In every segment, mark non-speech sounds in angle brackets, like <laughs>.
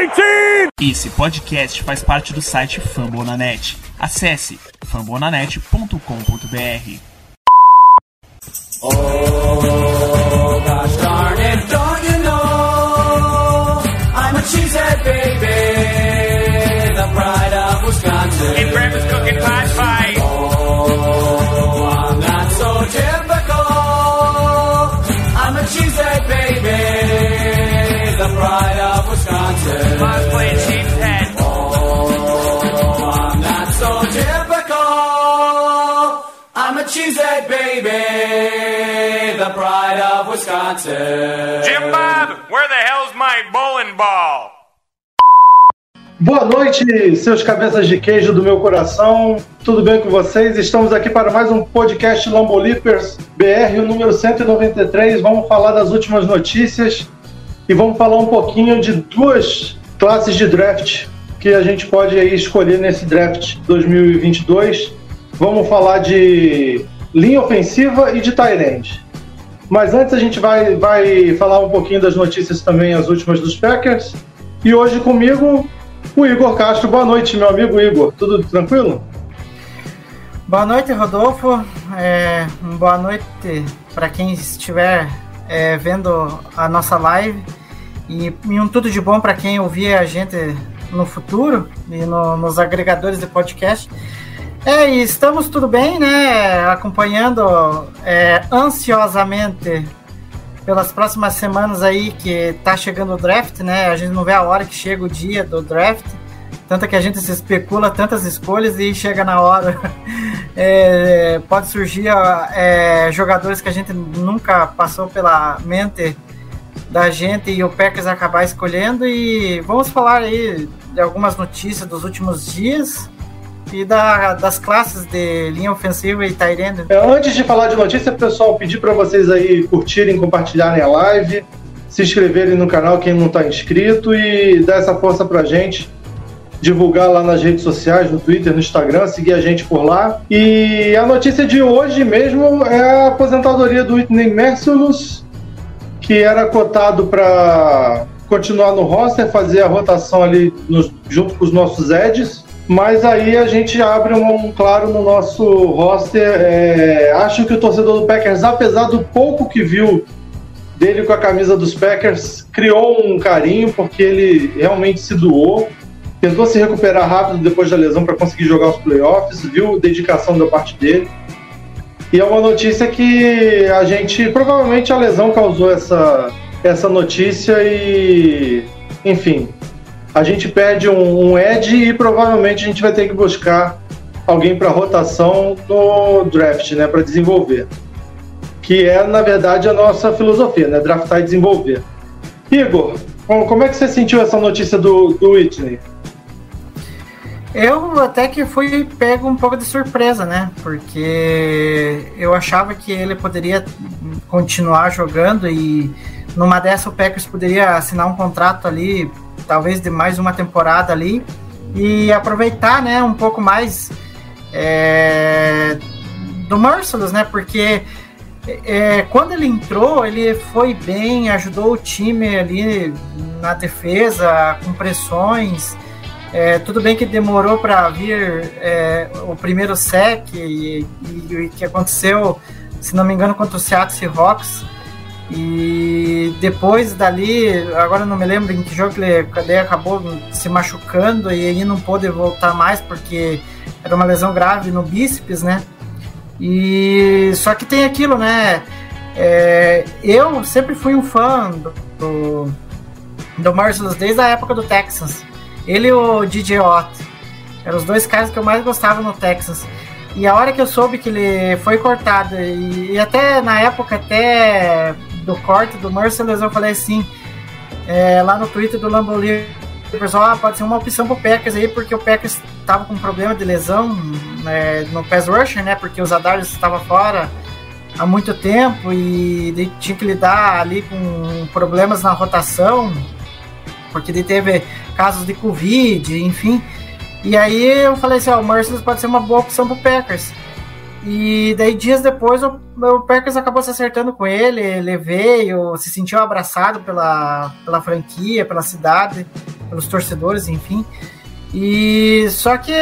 2019! Esse podcast faz parte do site Fambonanet. Acesse fambonanet.com.br. Oh, Jim Bob, where the hell's my bowling ball? Boa noite, seus cabeças de queijo do meu coração. Tudo bem com vocês? Estamos aqui para mais um podcast Lambolipers BR, o número 193. Vamos falar das últimas notícias e vamos falar um pouquinho de duas classes de draft que a gente pode aí escolher nesse draft 2022. Vamos falar de linha ofensiva e de tight end. Mas antes a gente vai, vai falar um pouquinho das notícias também, as últimas dos Packers. E hoje comigo, o Igor Castro. Boa noite, meu amigo Igor. Tudo tranquilo? Boa noite, Rodolfo. É, boa noite para quem estiver é, vendo a nossa live. E, e um tudo de bom para quem ouvir a gente no futuro e no- nos agregadores de podcast. É, e estamos tudo bem, né? Acompanhando é, ansiosamente pelas próximas semanas aí que tá chegando o draft, né? A gente não vê a hora que chega o dia do draft. Tanto que a gente se especula tantas escolhas e chega na hora. <laughs> é, pode surgir é, jogadores que a gente nunca passou pela mente da gente e o Packers acabar escolhendo. E vamos falar aí de algumas notícias dos últimos dias e da- das classes de linha ofensiva e end. É, antes de falar de notícia, pessoal, pedir para vocês aí curtirem, compartilharem a live, se inscreverem no canal quem não está inscrito e dar essa força pra gente. Divulgar lá nas redes sociais, no Twitter, no Instagram, seguir a gente por lá. E a notícia de hoje mesmo é a aposentadoria do Whitney Mercilus, que era cotado para continuar no roster, fazer a rotação ali nos- junto com os nossos Eds. Mas aí a gente abre um, um claro no nosso roster. É, acho que o torcedor do Packers, apesar do pouco que viu dele com a camisa dos Packers, criou um carinho porque ele realmente se doou. Tentou se recuperar rápido depois da lesão para conseguir jogar os playoffs, viu dedicação da parte dele. E é uma notícia que a gente. Provavelmente a lesão causou essa, essa notícia e. Enfim. A gente perde um, um Ed e provavelmente a gente vai ter que buscar alguém para rotação no draft, né? Para desenvolver. Que é, na verdade, a nossa filosofia, né? Draftar e desenvolver. Igor, como como é que você sentiu essa notícia do, do Whitney? Eu até que fui pego um pouco de surpresa, né? Porque eu achava que ele poderia continuar jogando e numa dessa o Packers poderia assinar um contrato ali, talvez de mais uma temporada ali e aproveitar, né, um pouco mais é, do Merciless, né? Porque é, quando ele entrou, ele foi bem, ajudou o time ali na defesa, com pressões. É, tudo bem que demorou para vir é, o primeiro sec e, e, e que aconteceu, se não me engano, contra o Seattle Seahawks. E depois dali, agora não me lembro em que jogo ele daí acabou se machucando e ele não pôde voltar mais porque era uma lesão grave no bíceps, né? E só que tem aquilo, né? É, eu sempre fui um fã do, do, do Merciless desde a época do Texans. Ele e o DJ Ott. Eram os dois caras que eu mais gostava no Texas. E a hora que eu soube que ele foi cortado, e, e até na época até do corte do Merciless, eu falei assim, é, lá no Twitter do Lamborghini, o pessoal, ah, pode ser uma opção pro Packers aí, porque o Packers tava com problema de lesão né, no pass rusher, né, porque os Adarius estava fora há muito tempo e tinha que lidar ali com problemas na rotação, porque ele teve casos de Covid, enfim. E aí eu falei assim, ó, o Merciless pode ser uma boa opção pro Packers. E daí dias depois o, o Packers acabou se acertando com ele, ele veio, se sentiu abraçado pela, pela franquia, pela cidade. pelos torcedores, enfim. E só que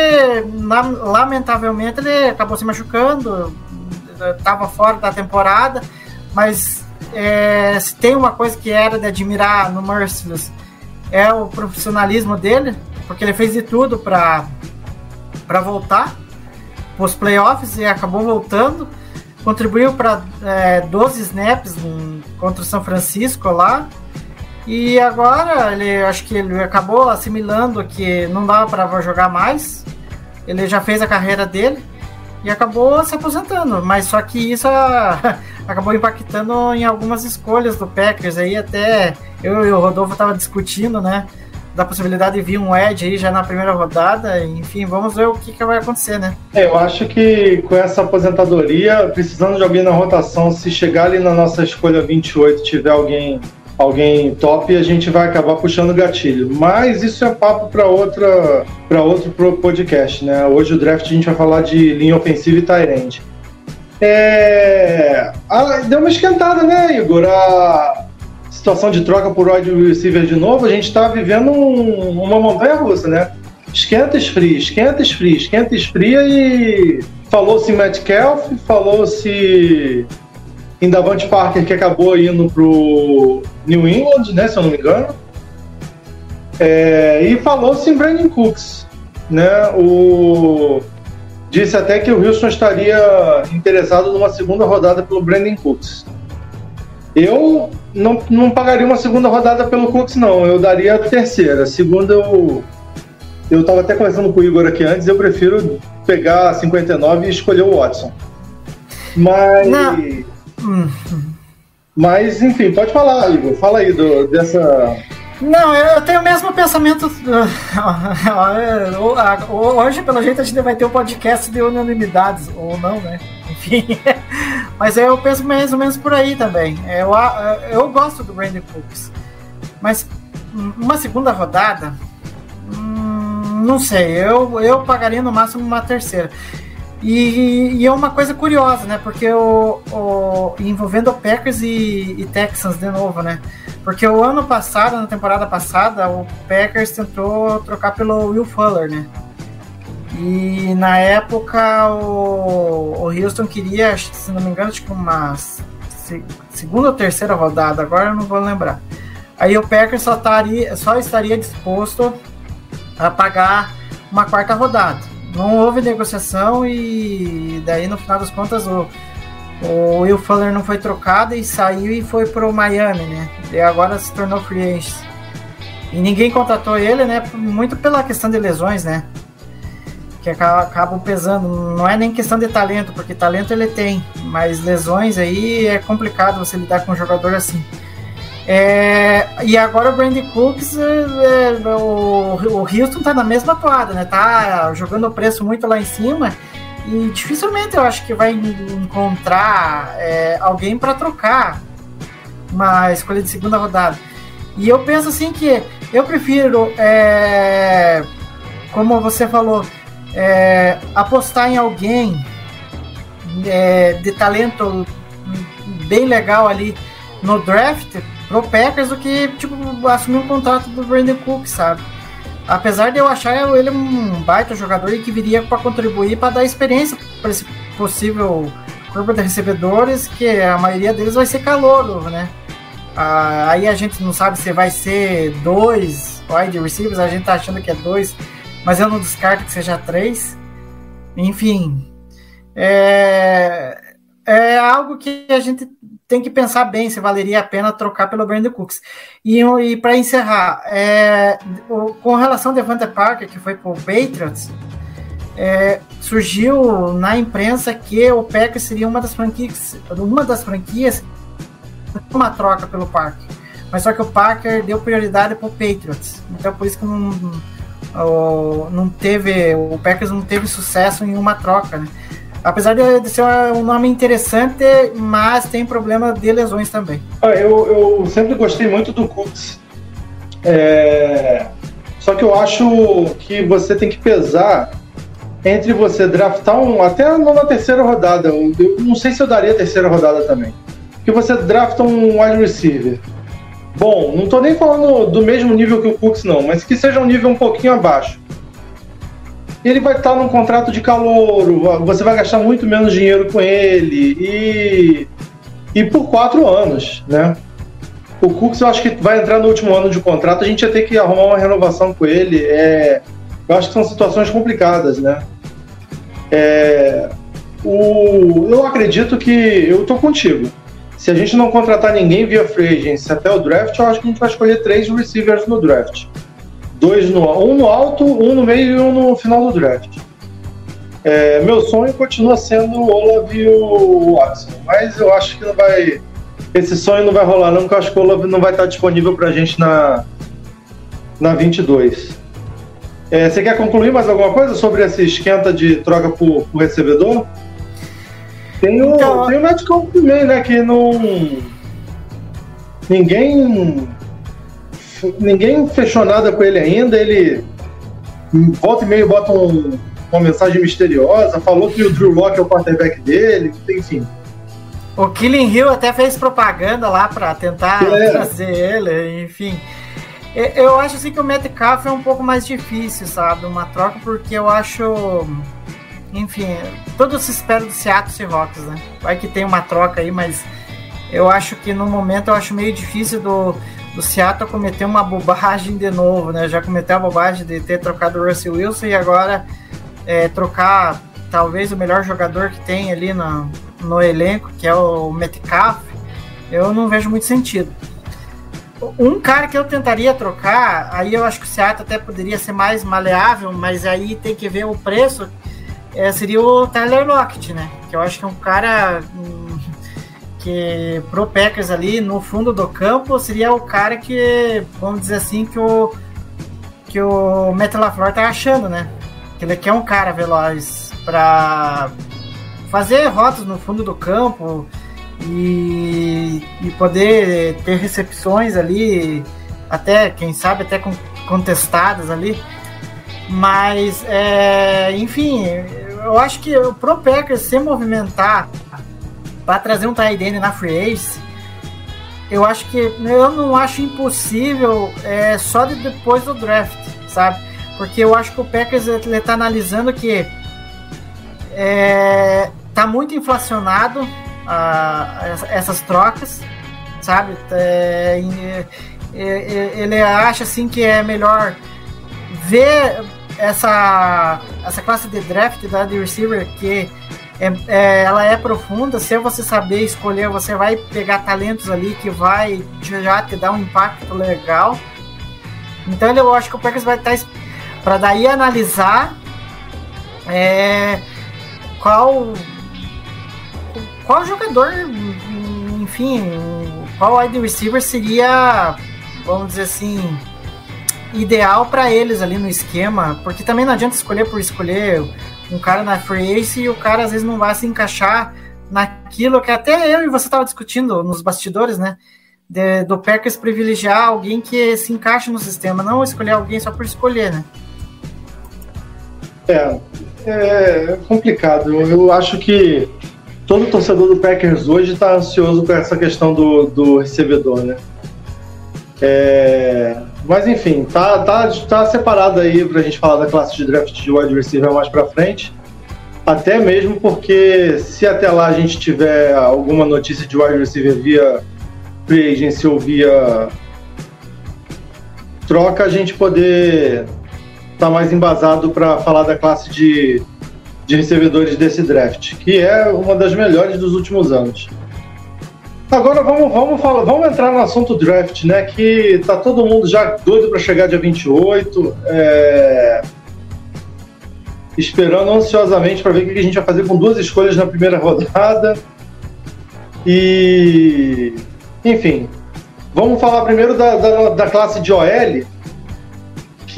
lamentavelmente ele acabou se machucando, estava fora da temporada, mas é, se tem uma coisa que era de admirar no Merciless é o profissionalismo dele, porque ele fez de tudo para voltar os playoffs e acabou voltando. Contribuiu para é, 12 snaps contra o São Francisco lá. E agora ele acho que ele acabou assimilando que não dava para jogar mais. Ele já fez a carreira dele e acabou se aposentando. Mas só que isso <laughs> acabou impactando em algumas escolhas do Packers aí até eu e o Rodolfo tava discutindo, né? Da possibilidade de vir um Edge aí já na primeira rodada. Enfim, vamos ver o que, que vai acontecer, né? É, eu acho que com essa aposentadoria, precisando de alguém na rotação, se chegar ali na nossa escolha 28 tiver alguém alguém top, a gente vai acabar puxando o gatilho. Mas isso é papo para outra para outro podcast, né? Hoje o draft a gente vai falar de linha ofensiva e tight end. É... Ah, deu uma esquentada, né, Igor? A situação de troca por wide receiver de novo, a gente está vivendo um, uma montanha russa, né? Esquenta, esfria, esquenta, esfria, esquenta, esfria e falou-se em Metcalf, falou-se em Davante Parker que acabou indo pro New England, né, se eu não me engano. É, e falou-se em Brandon Cooks, né? O disse até que o Wilson estaria interessado numa segunda rodada pelo Brandon Cooks. Eu não, não pagaria uma segunda rodada pelo Cooks, não. Eu daria a terceira. Segunda, eu. Eu tava até conversando com o Igor aqui antes, eu prefiro pegar a 59 e escolher o Watson. Mas. Não. Mas, enfim, pode falar, Igor. Fala aí do, dessa. Não, eu tenho o mesmo pensamento. Hoje, pelo jeito, a gente vai ter um podcast de unanimidades, ou não, né? Enfim. <laughs> Mas eu penso mais ou menos por aí também. Eu, eu gosto do Brandon Cooks. Mas uma segunda rodada, hum, não sei. Eu, eu pagaria no máximo uma terceira. E, e, é uma coisa curiosa, né? Porque o, o envolvendo Packers e, e, Texans de novo, né? Porque o ano passado, na temporada passada, o Packers tentou trocar pelo Will Fuller, né? E na época o, o Houston queria, se não me engano, tipo uma segunda ou terceira rodada, agora eu não vou lembrar. Aí o Packers só, taria, só estaria disposto a pagar uma quarta rodada. Não houve negociação e daí no final das contas o, o Will Fuller não foi trocado e saiu e foi pro Miami, né? E agora se tornou free agent. E ninguém contratou ele, né? Muito pela questão de lesões, né? que acabam pesando. Não é nem questão de talento, porque talento ele tem, mas lesões aí é complicado você lidar com um jogador assim. É, e agora o Brandy Cooks, é, é, o, o Houston tá na mesma toada, né? Tá jogando o preço muito lá em cima e dificilmente eu acho que vai encontrar é, alguém para trocar uma escolha de segunda rodada. E eu penso assim que eu prefiro, é, como você falou, é, apostar em alguém de talento bem legal ali no draft pro Packers do que tipo assumir um contrato do Brandon Cook, sabe? Apesar de eu achar ele um baita jogador e que viria para contribuir para dar experiência para esse possível corpo de recebedores, que a maioria deles vai ser calouro, né? Ah, aí a gente não sabe se vai ser dois wide receivers, a gente tá achando que é dois mas eu não descarto que seja três. Enfim, é, é algo que a gente tem que pensar bem se valeria a pena trocar pelo Brandon Cooks. E, e para encerrar, é, com relação ao Devante Parker, que foi para o Patriots, é, surgiu na imprensa que o Packers seria uma das franquias, uma das franquias uma troca pelo Parker. Mas só que o Parker deu prioridade para o Patriots. Então por isso que não não teve, o Packers não teve sucesso em uma troca, né? Apesar de ser um nome interessante, mas tem problema de lesões também. Ah, eu, eu sempre gostei muito do Cooks. É... Só que eu acho que você tem que pesar entre você draftar um. Até na terceira rodada. Eu não sei se eu daria a terceira rodada também. Que você drafta um wide receiver bom, não tô nem falando do mesmo nível que o Cooks, não, mas que seja um nível um pouquinho abaixo. Ele vai estar num contrato de calor, você vai gastar muito menos dinheiro com ele e, e por quatro anos, né? O Cooks eu acho que vai entrar no último ano de contrato, a gente ia ter que arrumar uma renovação com ele. É, eu acho que são situações complicadas, né? É, o, eu acredito que eu tô contigo. Se a gente não contratar ninguém via free agency até o draft, eu acho que a gente vai escolher três receivers no draft. Dois no, um no alto, um no meio e um no final do draft. É, meu sonho continua sendo o Olav e o Watson, mas eu acho que não vai. Esse sonho não vai rolar, não, porque eu acho que o Olav não vai estar disponível pra gente na, na 22. É, você quer concluir mais alguma coisa sobre esse esquenta de troca por, por recebedor? Tem o, Então, tem o Cobb também, né? Que não. Ninguém. Ninguém fechou nada com ele ainda. Ele volta e meio bota um- uma mensagem misteriosa. Falou que o Drew Locke é o quarterback dele. Enfim. O Killing Hill até fez propaganda lá pra tentar É. trazer ele, enfim. Eu acho assim que o Metcalf é um pouco mais difícil, sabe? Uma troca, porque eu acho. Enfim, todo se espera do Seattle Seahawks, né? Vai que tem uma troca aí, mas eu acho que no momento eu acho meio difícil do, do Seattle cometer uma bobagem de novo, né? Já cometeu a bobagem de ter trocado o Russell Wilson e agora é, trocar talvez o melhor jogador que tem ali no, no elenco, que é o Metcalf, eu não vejo muito sentido. Um cara que eu tentaria trocar, aí eu acho que o Seattle até poderia ser mais maleável, mas aí tem que ver o preço, é, seria o Tyler Lockett, né? Que eu acho que é um cara que pro Packers ali no fundo do campo seria o cara que, vamos dizer assim, que o que o Matt LaFleur tá achando, né? Que ele quer um cara veloz para fazer rotas no fundo do campo e, e poder ter recepções ali, até, quem sabe, até contestadas ali. Mas, é, enfim, eu acho que Pro Packers se movimentar para trazer um tight end na free agency, eu acho que eu não acho impossível é, só de depois do draft, sabe? Porque eu acho que o Packers ele tá analisando que é, tá muito inflacionado essa- essas trocas, sabe? É, e- e- ele acha assim que é melhor ver essa, essa classe de draft da de receiver que é, é- ela é profunda. Se você saber escolher, você vai pegar talentos ali que vai já te dar um impacto legal. Então eu acho que o Packers vai estar para daí analisar é, qual qual jogador, enfim, qual wide receiver seria, vamos dizer assim, ideal para eles ali no esquema, porque também não adianta escolher por escolher um cara na free agency e o cara às vezes não vai se encaixar naquilo que até eu e você estava discutindo nos bastidores, né? de- do Packers privilegiar alguém que se encaixa no sistema, não escolher alguém só por escolher, né? É, é complicado. Eu, eu acho que todo torcedor do Packers hoje está ansioso com essa questão do, do recebedor, né? É, mas enfim, tá, tá, tá separado aí pra gente falar da classe de draft de wide receiver mais pra frente. Até mesmo porque se até lá a gente tiver alguma notícia de wide receiver via free agency ou via troca, a gente poder tá mais embasado para falar da classe de, de recebedores desse draft, que é uma das melhores dos últimos anos. Agora vamos, vamos, falar, vamos entrar no assunto draft, né? Que tá todo mundo já doido para chegar dia 28. É... Esperando ansiosamente para ver o que a gente vai fazer com duas escolhas na primeira rodada. E. Enfim. Vamos falar primeiro da, da, da classe de OL,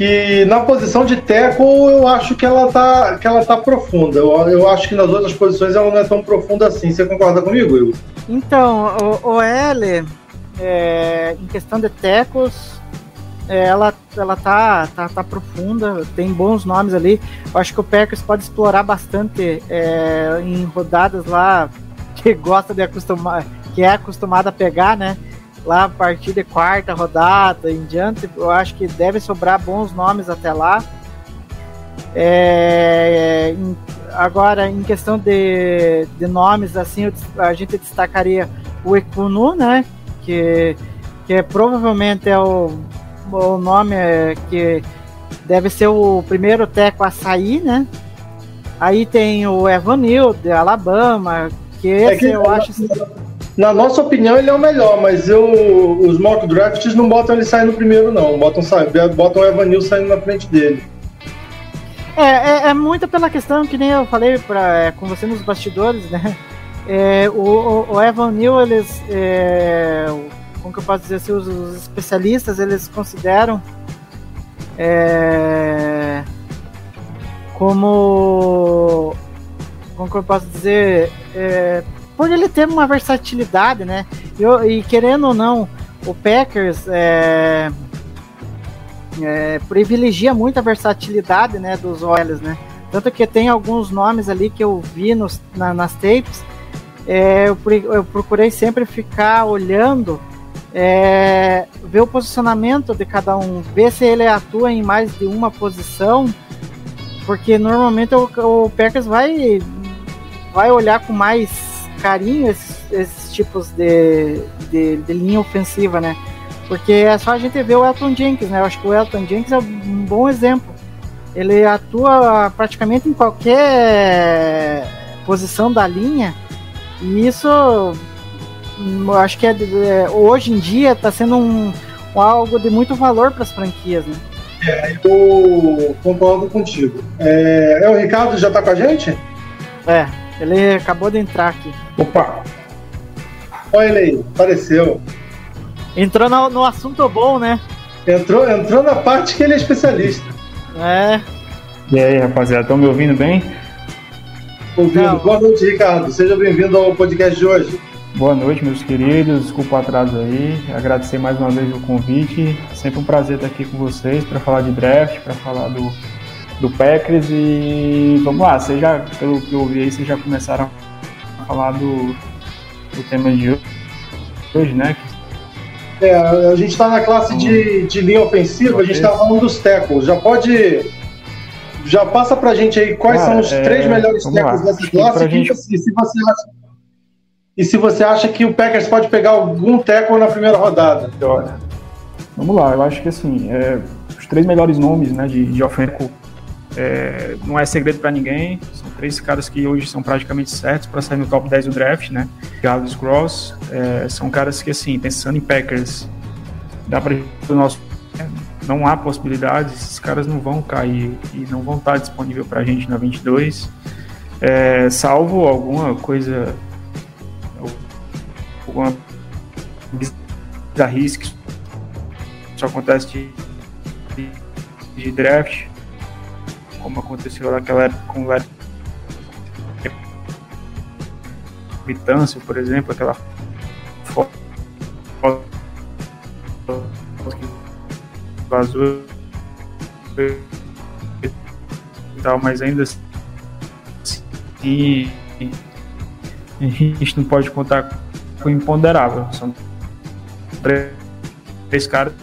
que na posição de tackle eu acho que ela tá, que ela tá profunda. Eu, eu acho que nas outras posições ela não é tão profunda assim. Você concorda comigo, Will? Então, o, o L, é, em questão de tecos, é, ela, ela tá, tá, tá profunda, tem bons nomes ali. Eu acho que o Packers pode explorar bastante é, em rodadas lá que gosta de acostumar, que é acostumado a pegar, né? Lá a partir de quarta rodada em diante, eu acho que deve sobrar bons nomes até lá. É, em, agora, em questão de, de nomes, assim, a gente destacaria o Ekunu, né? Que, que provavelmente é o, o nome que deve ser o primeiro teco a sair, né? Aí tem o Evanil, de Alabama, que esse é que, eu acho. Na nossa opinião, ele é o melhor, mas eu, os mock drafts não botam ele saindo primeiro, não. Botam, botam o Evanil saindo na frente dele. É, é, é, muito pela questão que nem eu falei pra, é, com você nos bastidores, né? É, o, o, Evan Neal, eles, é, como que eu posso dizer assim, os, os especialistas, eles consideram é, como, como que eu posso dizer, é, por ele ter uma versatilidade, né? E, e querendo ou não, o Packers é, é, privilegia muito a versatilidade né, dos Oilers, né? Tanto que tem alguns nomes ali que eu vi nos, na, nas tapes, é, eu, eu, procurei sempre ficar olhando, é, ver o posicionamento de cada um, ver se ele atua em mais de uma posição, porque normalmente o, o Packers vai, vai olhar com mais carinho esses, esses tipos de, de, de linha ofensiva, né? Porque é só a gente ver o Elton Jenkins, né? Eu acho que o Elton Jenkins é um bom exemplo. Ele atua praticamente em qualquer posição da linha. E isso, eu acho que é, é, hoje em dia está sendo um, um, algo de muito valor para as franquias, né? É, eu concordo contigo. É, é o Ricardo já está com a gente? É, ele acabou de entrar aqui. Opa! Olha ele aí, apareceu. Entrou no, no assunto bom, né? Entrou, entrou na parte que ele é especialista. É. E aí, rapaziada, estão me ouvindo bem? Ouvindo. Não. Boa noite, Ricardo. Seja bem-vindo ao podcast de hoje. Boa noite, meus queridos. Desculpa o atraso aí. Agradecer mais uma vez o convite. Sempre um prazer estar aqui com vocês para falar de draft, para falar do, do Packers. E vamos lá, vocês já, pelo que eu ouvi aí, vocês já começaram a falar do, do tema de hoje, né? É, a gente está na classe de, de linha ofensiva, a gente está falando dos tackles. Já pode. Já passa pra gente aí quais são os é, três melhores tackles dessa classe. Gente... E, se você acha, e se você acha que o Packers pode pegar algum tackle na primeira rodada? Vamos lá, eu acho que assim, é, os três melhores nomes né, de, de ofensivo é, não é segredo para ninguém. São três caras que hoje são praticamente certos para sair no top 10 do draft, né? Jarvis Cross. É, são caras que, assim, pensando em Packers, dá para o nosso. Não há possibilidades, esses caras não vão cair e não vão estar disponível para a gente na 22, é, salvo alguma coisa, alguma bizarrice que só acontece de, de draft como aconteceu naquela época com o Larry por exemplo, aquela foto que vazou e tal, mas ainda assim a gente não pode contar com o imponderável. São três caras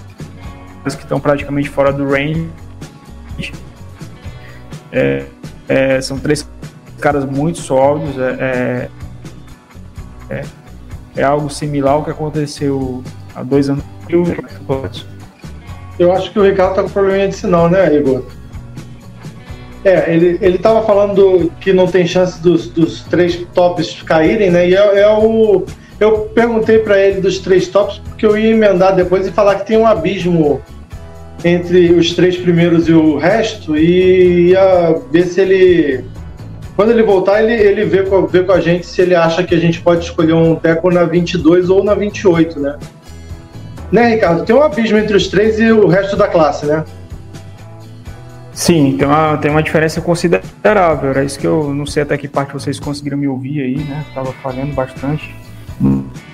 que estão praticamente fora do range é, é, são três caras muito sólidos. É, é, é, é algo similar ao que aconteceu há dois anos. Eu acho que o Ricardo tá com probleminha de sinal, né, Igor? É, ele, ele tava falando que não tem chance dos, dos três tops caírem, né? E é, é o. Eu perguntei para ele dos três tops porque eu ia emendar depois e falar que tem um abismo entre os três primeiros e o resto e ia ver se ele. Quando ele voltar, ele, ele vê, com, vê com a gente se ele acha que a gente pode escolher um teco na 22 ou na 28, né? Né, Ricardo? Tem um abismo entre os três e o resto da classe, né? Sim, tem uma, tem uma diferença considerável. Era isso que eu não sei até que parte vocês conseguiram me ouvir aí, né? Tava falhando bastante.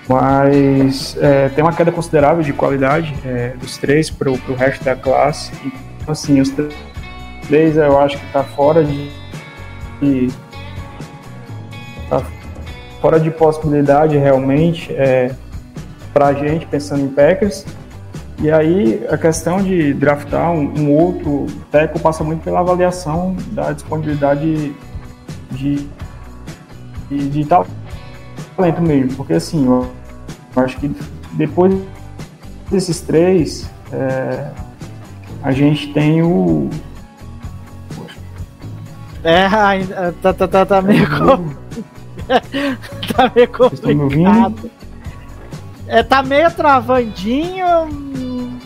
Mas é, tem uma queda considerável de qualidade é, dos três para o resto da classe. Então, assim, os três eu acho que está fora de, de. tá fora de possibilidade realmente. É, para a gente, pensando em Packers. E aí a questão de draftar um, um outro teco passa muito pela avaliação da disponibilidade de, de, de talento mesmo. Porque assim, eu acho que depois desses três, é, a gente tem o. É, ainda tá, tá, tá, tá meio, com... <laughs> tá meio complicado. É, tá meio travandinho,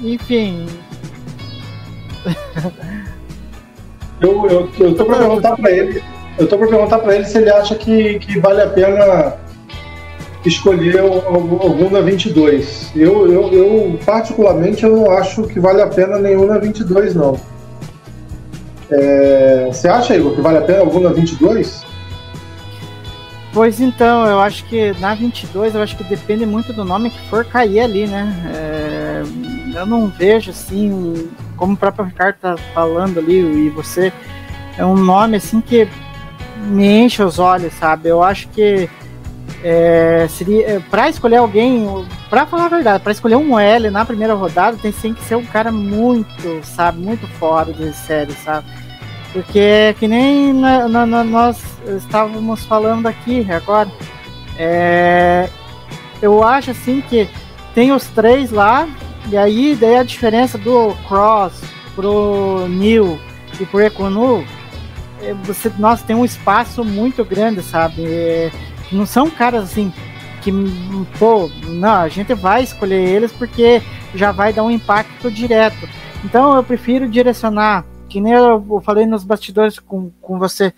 enfim. Eu, eu, eu tô pra perguntar pra ele. Eu tô pra perguntar pra ele se ele acha que, que vale a pena escolher algum na 22. Eu, eu, eu, particularmente, eu não acho que vale a pena nenhum na 22, não. É, você acha, Igor, que vale a pena algum na 22? Pois então, eu acho que na 22, eu acho que depende muito do nome que for cair ali, né? É, eu não vejo assim, como o próprio Ricardo tá falando ali, e você, é um nome assim que me enche os olhos, sabe? Eu acho que é, seria é, para escolher alguém, para falar a verdade, para escolher um L na primeira rodada, tem que ser um cara muito, sabe, muito fora de série, sabe? Porque é que nem na, na, na, nós estávamos falando aqui agora. É, eu acho assim que tem os três lá, e aí daí a diferença do Cross pro New e pro Econu, é, você, nossa, tem um espaço muito grande, sabe? É, não são caras assim que, pô, não, a gente vai escolher eles porque já vai dar um impacto direto. Então eu prefiro direcionar, que nem eu falei nos bastidores com, com você,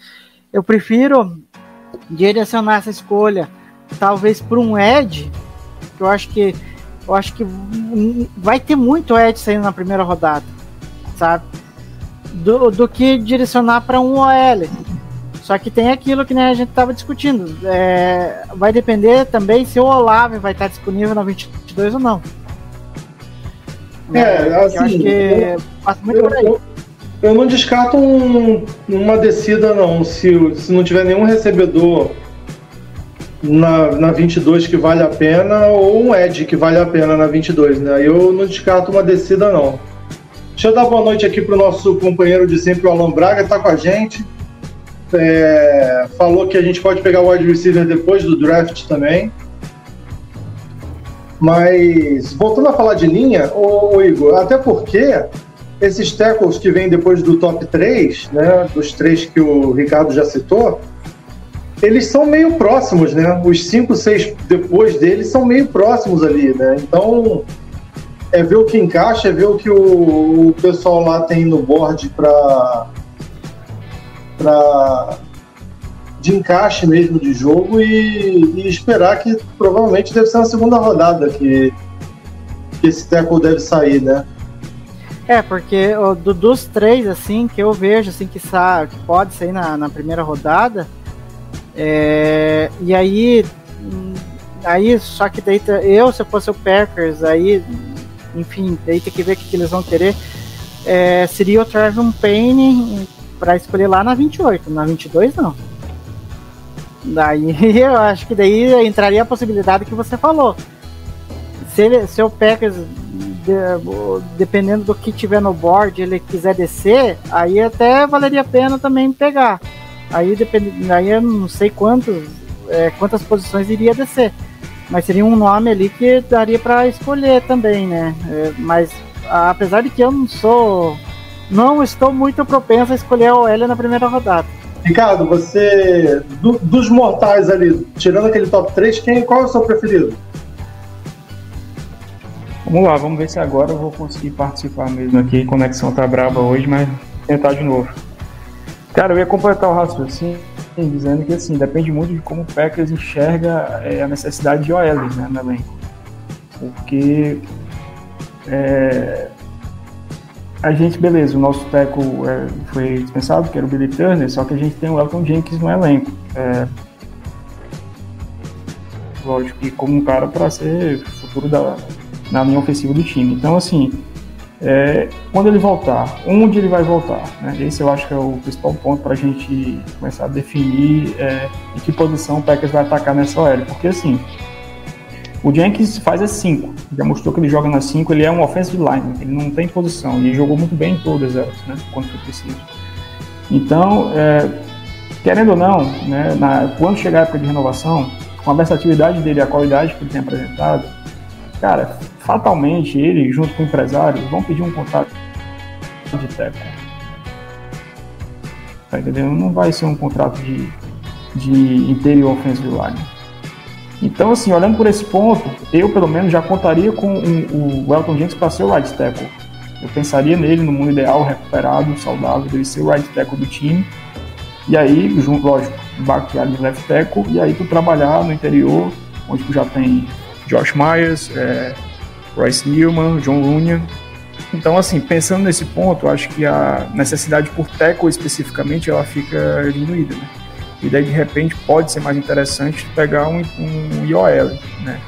eu prefiro direcionar essa escolha talvez para um Ed, que eu acho que eu acho que vai ter muito Ed saindo na primeira rodada, sabe? Do, do que direcionar para um OL. Só que tem aquilo que né, a gente estava discutindo. É, vai depender também se o Olave vai estar disponível na 22 ou não. É, assim. Eu acho que passa muito eu, por aí. Eu não descarto um, uma descida, não. Se, se não tiver nenhum recebedor na, na 22 que vale a pena, ou um Ed que vale a pena na 22, né? Eu não descarto uma descida, não. Deixa eu dar boa noite aqui para o nosso companheiro de sempre, o Alan Braga, está com a gente é, falou que a gente pode pegar o wide receiver depois do draft também. Mas, voltando a falar de linha, ô, Igor, até porque esses tackles que vêm depois do top 3, né, dos três que o Ricardo já citou, eles são meio próximos, né? Os 5, 6 depois deles são meio próximos ali, né? Então, é ver o que encaixa, é ver o que o, o pessoal lá tem no board para para de encaixe mesmo de jogo e, e, esperar que provavelmente deve ser na segunda rodada que, que esse tackle deve sair, né? É, porque do, dos três, assim, que eu vejo, assim, que, sa que pode sair na, na primeira rodada, é, e aí, aí, só que daí, eu, se eu fosse o Packers, aí, enfim, daí tem que ver o que, que eles vão querer, é, seria o Trevor Payne, para escolher lá na 28, na 22 não. Daí <laughs> eu acho que daí entraria a possibilidade que você falou. Se, ele, se o Packers, de, dependendo do que tiver no board, ele quiser descer, aí até valeria a pena também pegar. Aí, depende, aí eu não sei quantos, é, quantas posições iria descer. Mas seria um nome ali que daria para escolher também, né? É, mas apesar de que eu não sou não estou muito propenso a escolher a OL na primeira rodada. Ricardo, você. Do, dos mortais ali, tirando aquele top 3, quem, qual é o seu preferido? Vamos lá, vamos ver se agora eu vou conseguir participar mesmo aqui. Conexão tá braba hoje, mas tentar de novo. Cara, eu ia completar o raciocínio dizendo que assim, depende muito de como o Packers enxerga é, a necessidade de OL né, no elenco. Porque é, a gente, beleza, o nosso teco é, foi dispensado, que era o Billy Turner, só que a gente tem o Elton Jenkins no elenco. É, lógico que como um cara para ser futuro da, na linha ofensiva do time. Então, assim, é, quando ele voltar, onde ele vai voltar? Né? Esse eu acho que é o principal ponto para a gente começar a definir é, em que posição o Packers vai atacar nessa OL. Porque, assim, O Jenkins faz as 5. Já mostrou que ele joga nas 5, ele é um offensive line, ele não tem posição. Ele jogou muito bem em todas elas, né? Quando foi preciso. Então, é, querendo ou não, né, na, quando chegar a época de renovação, com a versatilidade dele e a qualidade que ele tem apresentado, cara, fatalmente ele, junto com o empresário, vão pedir um contrato de teco. Tá entendendo? Não vai ser um contrato de, de interior offensive line. Então, assim, olhando por esse ponto, eu pelo menos já contaria com o, o Elton Jenkins para ser o right tackle. Eu pensaria nele no mundo ideal, recuperado, saudável, dele ser o right tackle do time. E aí, junto, lógico, baqueado de left tackle, e aí tu trabalhar no interior, onde tu já tem Josh Myers, é, Royce Newman, John Runyan. Então, assim, pensando nesse ponto, acho que a necessidade por tackle especificamente, ela fica diminuída, né? E daí, de repente, pode ser mais interessante pegar um, um IOL, né?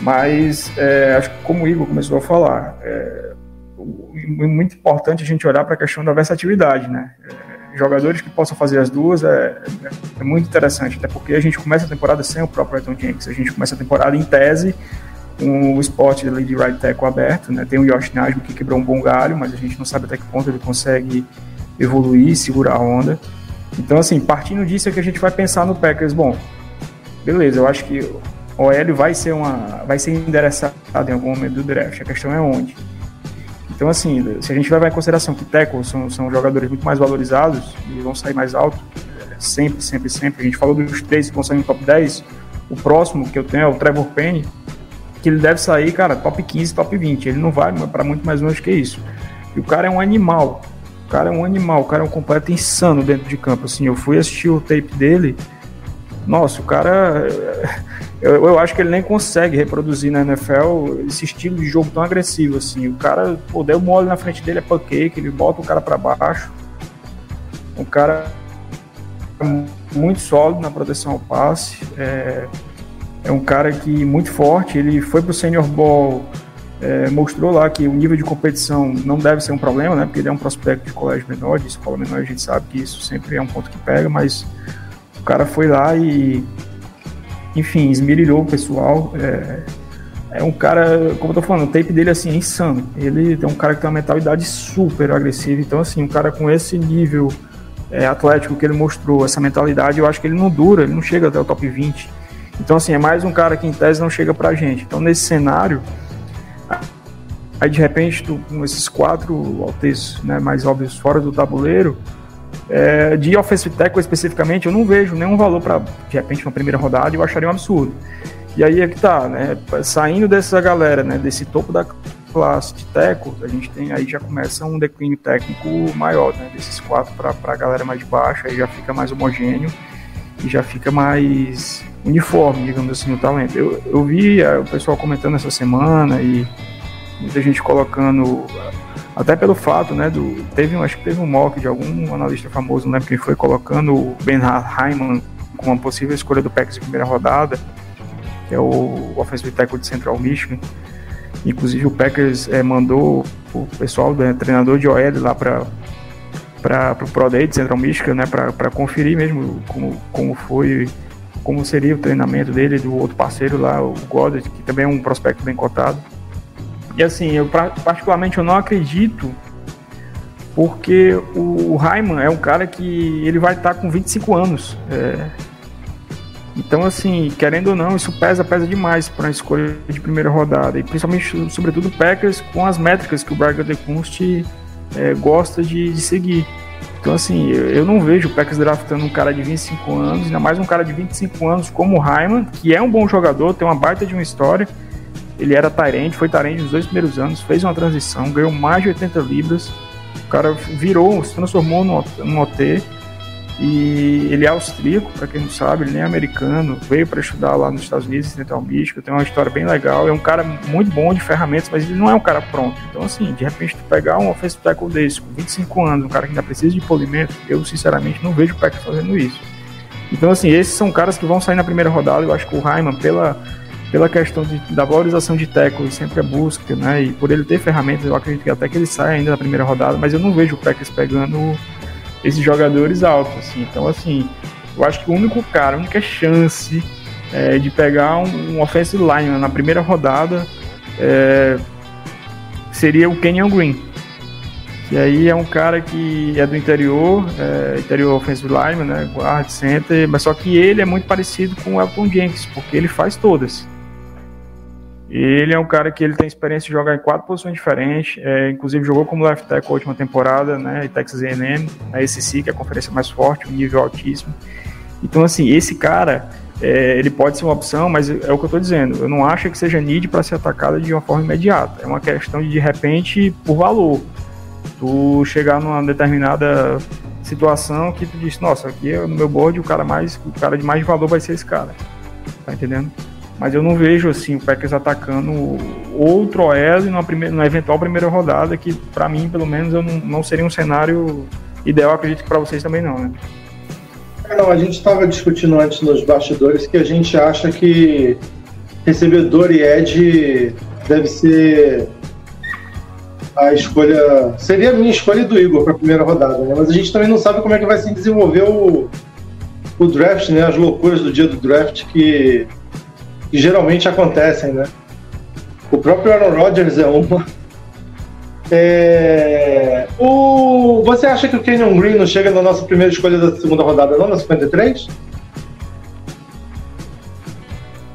Mas, é, acho que como o Igor começou a falar, é, muito importante a gente olhar para a questão da versatilidade, né? É, jogadores que possam fazer as duas é, é, é, muito interessante, até porque a gente começa a temporada sem o próprio Elton Jenkins, a gente começa a temporada em tese com o esporte de right tackle aberto, né? Tem o Yosh Najmo que quebrou um bom galho, mas a gente não sabe até que ponto ele consegue evoluir, segurar a onda. Então, assim, partindo disso é que a gente vai pensar no Packers. Bom, beleza, eu acho que o OL vai ser, uma, vai ser endereçado em algum momento do draft. A questão é onde. Então, assim, se a gente levar em consideração que tackles são, são jogadores muito mais valorizados e vão sair mais alto, é, sempre, sempre, sempre. A gente falou dos três que vão sair no top 10. O próximo que eu tenho é o Trevor Penny, que ele deve sair, cara, top 15, top 20. Ele não vai para muito mais longe que isso. E o cara é um animal cara é um animal, o cara é um completo insano dentro de campo. Assim, eu fui assistir o tape dele. Nossa, o cara. <laughs> Eu, eu acho que ele nem consegue reproduzir na NFL esse estilo de jogo tão agressivo. assim. O cara, pô, deu mole na frente dele, é pancake, ele bota o cara para baixo. Um cara muito sólido na proteção ao passe. É, é um cara que muito forte. Ele foi pro Senior Bowl é, mostrou lá que o nível de competição não deve ser um problema, né? Porque ele é um prospecto de colégio menor, de escola menor, a gente sabe que isso sempre é um ponto que pega, mas o cara foi lá e, enfim, esmirilhou o pessoal. É, é um cara, como eu tô falando, o tape dele assim, é insano. Ele é um cara que tem uma mentalidade super agressiva. Então, assim, um cara com esse nível é, atlético que ele mostrou, essa mentalidade, eu acho que ele não dura, ele não chega até o top 20. Então, assim, é mais um cara que em tese não chega pra gente. Então, nesse cenário, Aí de repente, tu, com esses quatro altes né, mais óbvios fora do tabuleiro, é, de offensive tackle especificamente, eu não vejo nenhum valor para, de repente, uma primeira rodada, eu acharia um absurdo. E aí é que tá, né? Saindo dessa galera, né? Desse topo da classe de tackle, a gente tem aí já começa um declínio técnico maior, né? Desses quatro para a galera mais de baixo, aí já fica mais homogêneo e já fica mais uniforme, digamos assim, o talento. Eu, eu vi é, o pessoal comentando essa semana e muita gente colocando até pelo fato, né, do teve, acho que teve um mock de algum analista famoso, lembro quem foi, colocando o Ben Hyman como uma possível escolha do Packers de primeira rodada, que é o offensive tackle de Central Michigan. Inclusive o Packers é, mandou o pessoal, né, treinador de OL lá para para o Pro Day de Central Michigan, né, para conferir mesmo como, como foi, como seria o treinamento dele, do outro parceiro lá, o Goddard, que também é um prospecto bem cotado. E assim, eu particularmente eu não acredito porque o Raiman é um cara que ele vai estar com 25 anos. É... Então, assim, querendo ou não, isso pesa, pesa demais para a escolha de primeira rodada. E principalmente, sobretudo, Packers com as métricas que o Braga de Kunst é, gosta de, de, seguir. Então, assim, eu, eu, não vejo o Packers draftando um cara de 25 anos, ainda mais um cara de 25 anos como o Raiman, que é um bom jogador, tem uma baita de uma história, ele era Tyrande, foi Tyrande nos dois primeiros anos, fez uma transição, ganhou mais de 80 libras. O cara virou, se transformou no OT. E ele é austríaco, para quem não sabe, ele nem é americano, veio para estudar lá nos Estados Unidos, Central Mística, tem uma história bem legal, é um cara muito bom de ferramentas, mas ele não é um cara pronto. Então, assim, de repente, tu pegar um offensive tackle desse com 25 anos, um cara que ainda precisa de polimento, eu sinceramente não vejo o Packers fazendo isso. Então, assim, esses são caras que vão sair na primeira rodada. Eu acho que o Raiman, pela pela questão de, da valorização de tackle, sempre a busca, né? E por ele ter ferramentas, eu acredito que até que ele sai ainda na primeira rodada, mas eu não vejo o Packers pegando esses jogadores altos, assim. Então, assim, eu acho que o único cara, a única chance é, de pegar um, um offensive line na primeira rodada é, seria o Kenyon Green. E aí é um cara que é do interior, é, interior offensive line, né, guard, center, mas só que ele é muito parecido com o Elton Jenkins, porque ele faz todas. Ele é um cara que ele tem experiência de jogar em quatro posições diferentes, é, inclusive jogou como left tackle a última temporada, né, em Texas A&M, a SEC, que é a conferência mais forte, um nível altíssimo. Então, assim, esse cara, é, ele pode ser uma opção, mas é o que eu estou dizendo, eu não acho que seja need para ser atacado de uma forma imediata. É uma questão de, de repente, por valor. Tu chegar numa determinada situação que tu diz, nossa, aqui no meu board o cara mais, o cara de mais valor vai ser esse cara. Tá entendendo? Mas eu não vejo assim o Packers atacando outro OL numa, primeira, numa eventual primeira rodada, que para mim, pelo menos, eu não, não seria um cenário ideal, acredito que para vocês também não, né? É, não, a gente estava discutindo antes nos bastidores que a gente acha que recebedor e Ed deve ser a escolha. Seria a minha escolha do Igor para a primeira rodada, né? Mas a gente também não sabe como é que vai se desenvolver o, o draft, né? As loucuras do dia do draft que que geralmente acontecem, né? O próprio Aaron Rodgers é uma. É... O... Você acha que o Kenyon Green não chega na nossa primeira escolha da segunda rodada, não? Na 53?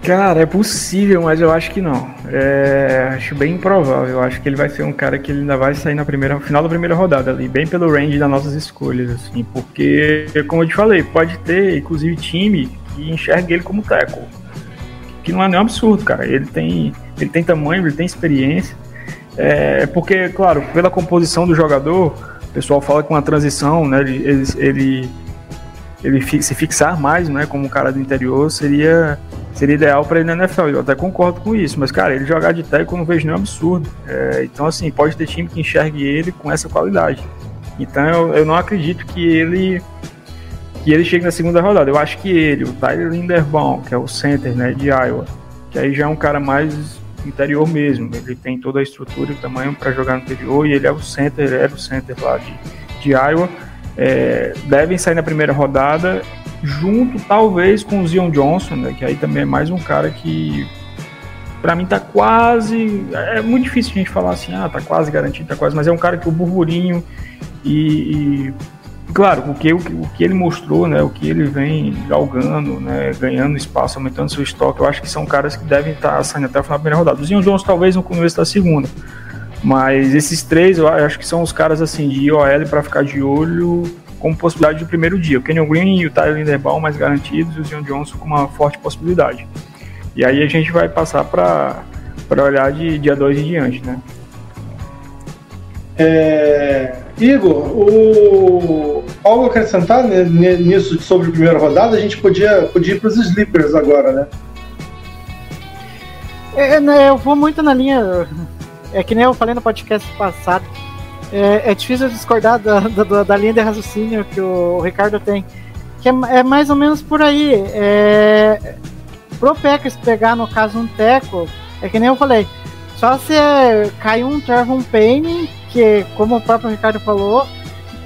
Cara, é possível, mas eu acho que não. É, acho bem improvável. Eu acho que ele vai ser um cara que ele ainda vai sair na primeira, final da primeira rodada ali, bem pelo range das nossas escolhas, assim, porque, como eu te falei, pode ter, inclusive, time que enxergue ele como tackle que não é nenhum absurdo, cara. Ele tem, ele tem tamanho, ele tem experiência. É porque, claro, pela composição do jogador, o pessoal fala que uma transição, né, ele, ele, ele, ele se fixar mais, né, como um cara do interior seria seria ideal para ele na NFL. Eu até concordo com isso, mas cara, ele jogar de tackle eu não vejo nenhum absurdo. É, então assim, pode ter time que enxergue ele com essa qualidade. Então eu, eu não acredito que ele que ele chega na segunda rodada. Eu acho que ele, o Tyler Linderbaum, que é o center né, de Iowa, que aí já é um cara mais interior mesmo. Ele tem toda a estrutura e o tamanho para jogar no interior e ele é o center, é o center lá de, de Iowa. É, devem sair na primeira rodada, junto talvez com o Zion Johnson, né, que aí também é mais um cara que para mim tá quase. É muito difícil a gente falar assim, ah, tá quase garantido, tá quase, mas é um cara que o burburinho e, e claro, o que, o, o que ele mostrou, né, o que ele vem galgando, né, ganhando espaço, aumentando seu estoque, eu acho que são caras que devem estar saindo até o final da primeira rodada. Zion Jones talvez no começo da segunda, mas esses três eu acho que são os caras assim de IOL para ficar de olho como possibilidade do primeiro dia. O Kenyon Green e o Tyler Linderbaum mais garantidos e o Zion Johnson com uma forte possibilidade. E aí a gente vai passar para olhar de dia 2 em diante, né? É, Igor, o, algo acrescentar nisso sobre a primeira rodada? A gente podia, podia ir para os sleepers agora, né? É, né, eu vou muito na linha. É que nem eu falei no podcast passado. É, é difícil discordar da, da, da, linha de raciocínio que o, Ricardo tem. Que é, é mais ou menos por aí. É, pro Packers pegar, no caso, um teco, é que nem eu falei. Só se cair um Trevon Payne porque, como o próprio Ricardo falou,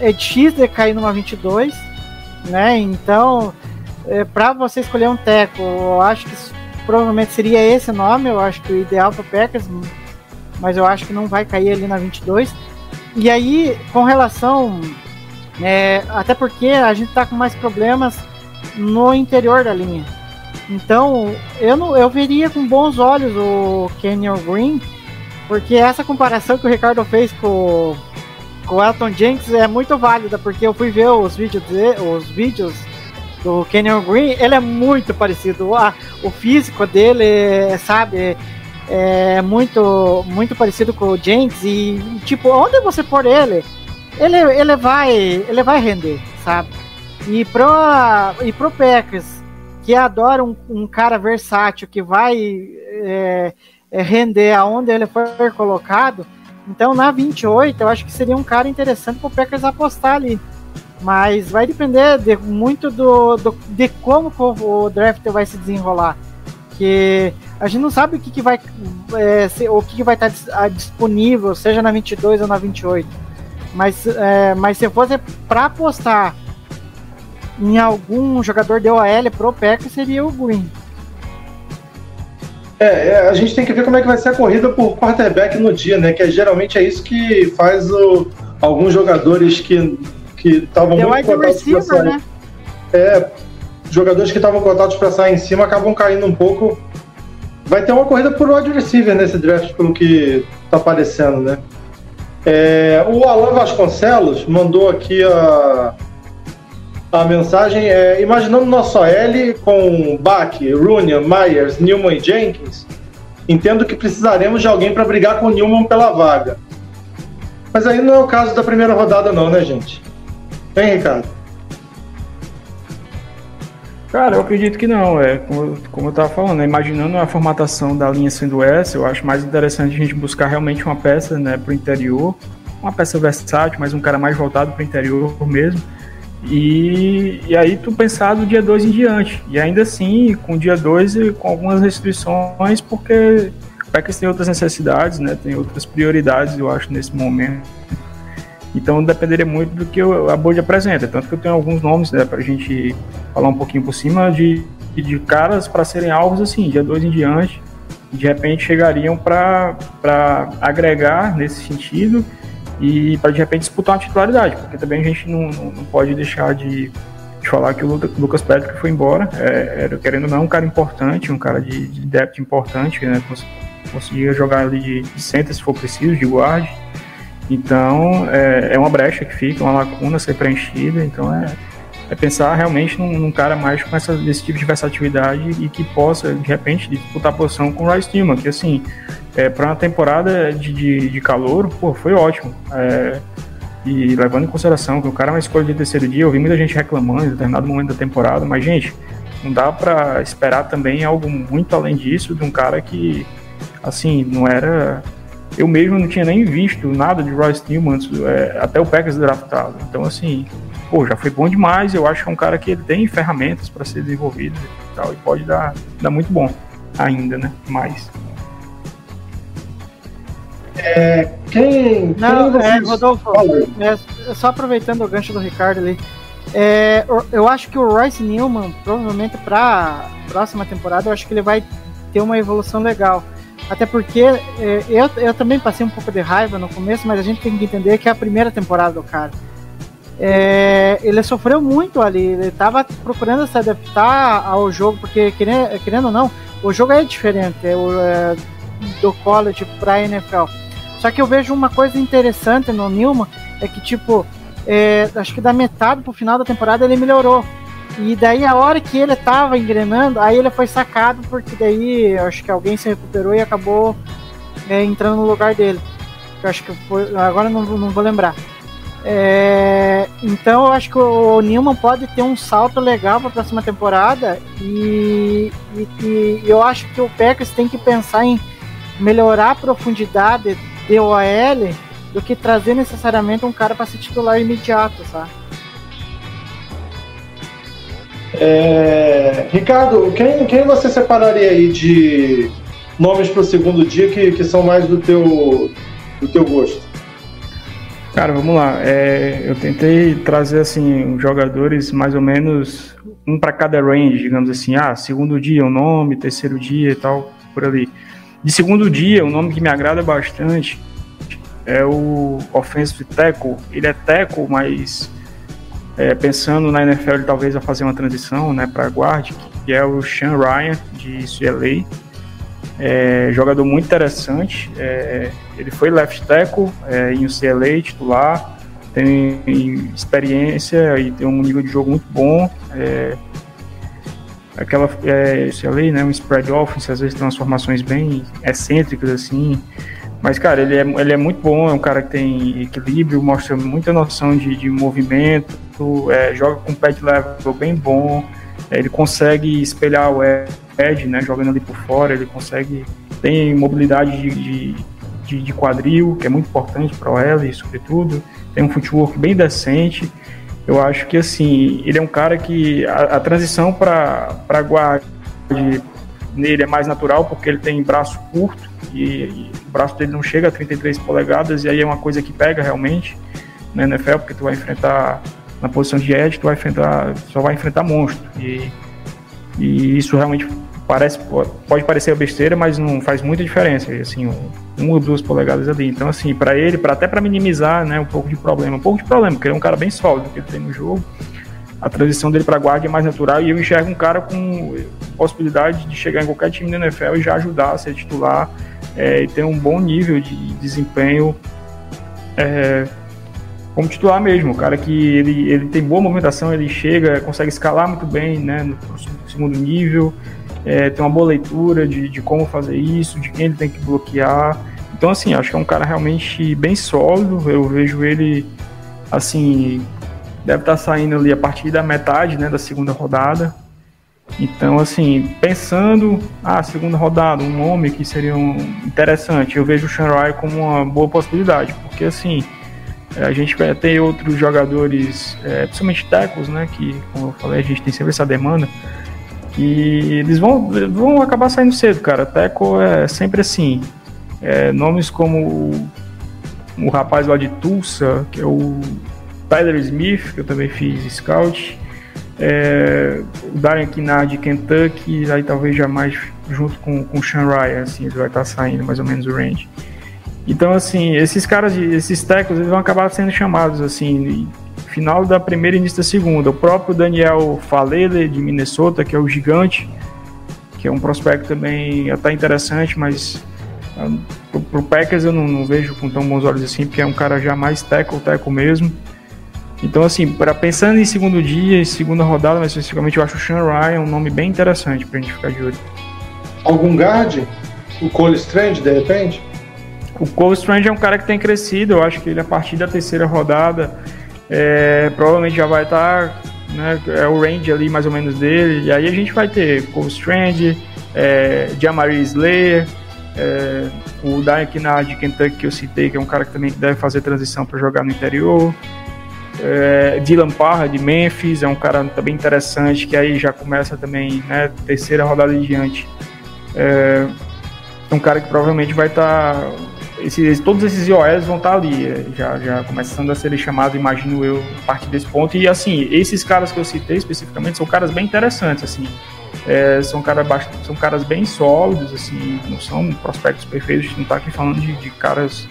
é difícil cair numa 22, né? Então, é, para você escolher um teco, eu acho que provavelmente seria esse nome, eu acho que o ideal para Packers, mas eu acho que não vai cair ali na 22. E aí, com relação, é, até porque a gente está com mais problemas no interior da linha. Então, eu não, eu veria com bons olhos o Kenyon Green porque essa comparação que o Ricardo fez com, com o Elton Jenks é muito válida, porque eu fui ver os vídeos, de, os vídeos do Kenyon Green, ele é muito parecido. O físico dele, sabe, é muito, muito parecido com o Jenks. E, tipo, onde você pôr ele, ele, ele, vai, ele vai render, sabe? E pro, e pro Packers, que adora um, um cara versátil, que vai é, render aonde ele foi colocado. Então na 28 eu acho que seria um cara interessante para o Packers apostar ali. Mas vai depender de, muito do, do, de como o draft vai se desenrolar. Que a gente não sabe o que, que vai é, se, o que, que vai estar tá disponível, seja na 22 ou na 28. Mas, é, mas se fosse para apostar em algum jogador de OL pro Packers seria o Green. É, é, a gente tem que ver como é que vai ser a corrida por quarterback no dia, né? Que é, geralmente é isso que faz o, alguns jogadores que estavam The muito cotados receiver, sair. né? É, jogadores que estavam cotados para sair em cima acabam caindo um pouco. Vai ter uma corrida por wide receiver nesse draft, pelo que tá aparecendo, né? É, o Alan Vasconcelos mandou aqui a, a mensagem. É, imaginando nosso OL com Bach, Runyan, Myers, Newman e Jenkins, entendo que precisaremos de alguém para brigar com Newman pela vaga. Mas aí não é o caso da primeira rodada, não, né, gente? Hein, Ricardo? Cara, eu acredito que não. É, como, como eu tava falando, né, imaginando a formatação da linha sendo essa, eu acho mais interessante a gente buscar realmente uma peça né, para o interior, uma peça versátil, mas um cara mais voltado para o interior mesmo. E, e aí tu pensar do dia 2 em diante. E ainda assim, com o dia 2 e com algumas restrições, porque o Packers tem outras necessidades, né, tem outras prioridades, eu acho, nesse momento. Então dependeria muito do que a board apresenta. Tanto que eu tenho alguns nomes né, para a gente falar um pouquinho por cima de, de caras para serem alvos assim, dia 2 em diante, de repente chegariam para agregar nesse sentido e para de repente disputar uma titularidade, porque também a gente não, não, não pode deixar de, de falar que o Luca- Lucas Patrick foi embora, é, era, querendo ou não, um cara importante, um cara de, de depth importante, né, cons- conseguia jogar ali de, de center se for preciso, de guard, então é, é uma brecha que fica, uma lacuna a ser preenchida, então é, é pensar realmente num, num cara mais com essa, tipo de versatilidade e que possa, de repente, disputar a posição com o Rice Tillman, que assim, é, para uma temporada de, de, de calor, pô, foi ótimo. É, e levando em consideração que o cara é uma escolha de terceiro dia, eu vi muita gente reclamando em determinado momento da temporada, mas, gente, não dá para esperar também algo muito além disso de um cara que, assim, não era. Eu mesmo não tinha nem visto nada de Royce antes, é, até o Packers draftado. Então, assim, pô, já foi bom demais. Eu acho que é um cara que ele tem ferramentas para ser desenvolvido e tal, e pode dar, dar muito bom ainda, né? Mais. Quem. Não, quem é, Rodolfo, aí. é, só aproveitando o gancho do Ricardo ali, é, eu- acho que o Royce Newman, provavelmente para próxima temporada, eu acho que ele vai ter uma evolução legal. Até porque é, eu, eu também passei um pouco de raiva no começo, mas a gente tem que entender que é a primeira temporada do cara. É, ele sofreu muito ali, ele estava procurando se adaptar ao jogo, porque querendo, querendo ou não, o jogo é diferente é, o, é, do college para NFL. Só que eu vejo uma coisa interessante no Newman, é que tipo, é, acho que da metade pro final da temporada ele melhorou. E daí a hora que ele tava engrenando, aí ele foi sacado, porque daí acho que alguém se recuperou e acabou é, entrando no lugar dele. Eu acho que foi. Agora não, não vou lembrar. É, então eu acho que o Newman pode ter um salto legal para a próxima temporada e, e- e eu acho que o Packers tem que pensar em melhorar a profundidade de OL do que trazer necessariamente um cara para ser titular imediato, sabe? É, Ricardo, quem, quem você separaria aí de nomes para o segundo dia que, que são mais do teu, do teu gosto? Cara, vamos lá. É, eu tentei trazer assim jogadores mais ou menos um para cada range, digamos assim. Ah, segundo dia o nome, terceiro dia e tal, por ali. De segundo dia, o nome que me agrada bastante é o offensive tackle. Ele é tackle, mas é, pensando na NFL, ele talvez vai fazer uma transição, né, para guard, que é o Sean Ryan de UCLA. É, jogador muito interessante. é, ele foi left tackle é, em UCLA, titular, tem experiência e tem um nível de jogo muito bom. É, aquela é, UCLA, né, um spread offense, às vezes tem umas formações bem excêntricas assim. Mas, cara, ele é, ele é muito bom, é um cara que tem equilíbrio, mostra muita noção de, de movimento, é, joga com pad level bem bom, é, ele consegue espelhar o edge, né, jogando ali por fora, ele consegue, tem mobilidade de, de, de, de quadril, que é muito importante para o L, sobretudo, tem um footwork bem decente, eu acho que, assim, ele é um cara que a, a transição para guarda nele é mais natural, porque ele tem braço curto, e, e o braço dele não chega a 33 polegadas, e aí é uma coisa que pega realmente na NFL, porque tu vai enfrentar na posição de edge, tu vai enfrentar, só vai enfrentar monstro. E, e isso realmente parece, pode parecer besteira, mas não faz muita diferença, assim, um, ou duas polegadas ali. Então, assim, para ele, para até para minimizar, né, um pouco de problema, um pouco de problema, porque ele é um cara bem sólido que ele tem no jogo. A transição dele para guarda é mais natural e eu enxergo um cara com possibilidade de chegar em qualquer time da NFL e já ajudar a ser titular é, e ter um bom nível de desempenho é, como titular mesmo. O cara que ele, ele tem boa movimentação, ele chega, consegue escalar muito bem né, no segundo nível, é, tem uma boa leitura de, de como fazer isso, de quem ele tem que bloquear. Então, assim, acho que é um cara realmente bem sólido. Eu vejo ele, assim, deve estar saindo ali a partir da metade né, da segunda rodada. Então, assim, pensando, ah, segunda rodada, um nome que seria um interessante, eu vejo o Sean Ryan como uma boa possibilidade, porque, assim, a gente vai ter outros jogadores, é, principalmente tecos, né, que, como eu falei, a gente tem sempre essa demanda, que eles vão, vão acabar saindo cedo, cara. Teco é sempre assim. É, nomes como o, rapaz lá de Tulsa, que é o Tyler Smith, que eu também fiz scout. É, o Darren Kinnard de Kentucky, aí talvez já mais junto com, com o Sean Ryan, assim, ele vai estar saindo mais ou menos o range. Então, assim, esses caras, esses tecos, eles vão acabar sendo chamados, assim, final da primeira e início da segunda. O próprio Daniel Falele, de Minnesota, que é o gigante, que é um prospecto também até interessante, mas pro, pro Packers eu não, não, vejo com tão bons olhos assim, porque é um cara já mais teco, teco mesmo. Então, assim, para pensando em segundo dia, em segunda rodada, mas especificamente eu acho o Sean Ryan um nome bem interessante pra gente ficar de olho. Algum guard? O Cole Strange, de repente? O Cole Strange é um cara que tem crescido, eu acho que ele a partir da terceira rodada é, provavelmente já vai estar, tá, né, é o range ali mais ou menos dele, e aí a gente vai ter Cole Strange, é, Jamari Slayer, é, o Dark na de Kentucky que eu citei, que é um cara que também deve fazer transição para jogar no interior, é, Dylan Parra de Memphis, é um cara também interessante, que aí já começa também, né, terceira rodada diante. É, um cara que provavelmente vai estar tá esses, todos esses IOS vão estar ali, é, já, já começando a ser chamado, imagino eu, a partir desse ponto. E assim, esses caras que eu citei especificamente são caras bem interessantes, assim. É, são, cara, são caras bem sólidos, assim, não são prospectos perfeitos, a gente não está aqui falando de, de caras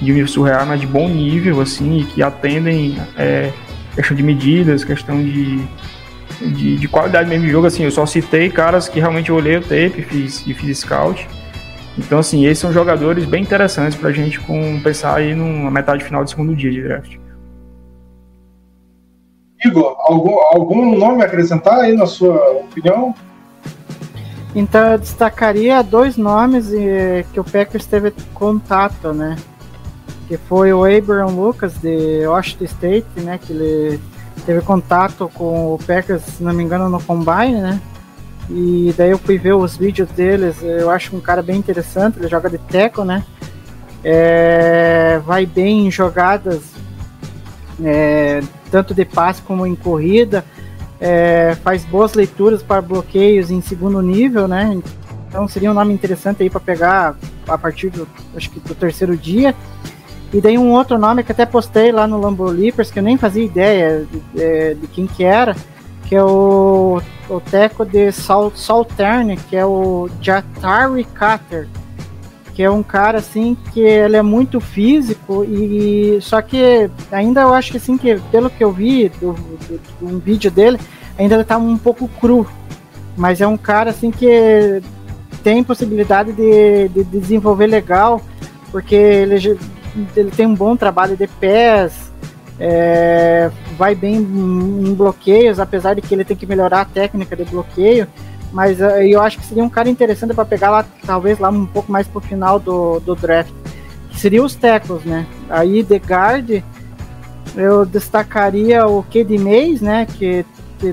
de nível surreal, mas de bom nível, assim, que atendem é, questão de medidas, questão de, de, de, qualidade mesmo de jogo, assim, eu só citei caras que realmente eu olhei o tape fiz, e fiz scout, então, assim, esses são jogadores bem interessantes para a gente com, pensar aí numa metade final do segundo dia de draft. Igor, algum, algum nome a acrescentar aí na sua opinião? Então eu destacaria dois nomes que o Packers teve contato, né? Que foi o Abraham Lucas de Washington State, né? Que ele teve contato com o Packers, se não me engano, no Combine, né? E daí eu fui ver os vídeos deles, eu acho um cara bem interessante, ele joga de teco, né? É, vai bem em jogadas, é, tanto de passe como em corrida, é, faz boas leituras para bloqueios em segundo nível, né? Então seria um nome interessante aí para pegar a partir do, acho que do terceiro dia. E daí um outro nome que até postei lá no Lambo Leapers, que eu nem fazia ideia de, de, de quem que era, que é o, o teco de Saltern, que é o Jatari Carter, que é um cara assim que ele é muito físico e só que ainda eu acho que assim que pelo que eu vi do, do, do um vídeo dele ainda ele tá um pouco cru, mas é um cara assim que tem possibilidade de, de desenvolver legal porque ele, ele tem um bom trabalho de pés é, vai bem em bloqueios, apesar de que ele tem que melhorar a técnica de bloqueio. Mas uh, eu acho que seria um cara interessante para pegar lá, talvez lá um pouco mais pro final do, do draft. Seria os tackles, né? Aí de guard, eu destacaria o Kid Mays, né? Que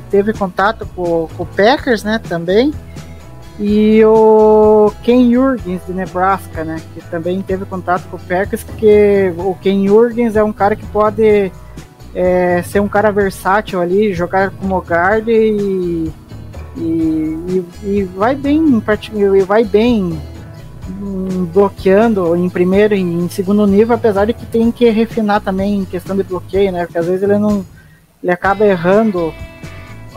teve contato com, com o Packers, né? Também e o Ken Jurgens de Nebraska, né, que também teve contato com o Packers, porque o Ken Jurgens é um cara que pode é, ser um cara versátil ali, jogar como guard e, e, e vai bem, e vai bem bloqueando em primeiro e em segundo nível, apesar de que tem que refinar também em questão de bloqueio, né, porque às vezes ele não ele acaba errando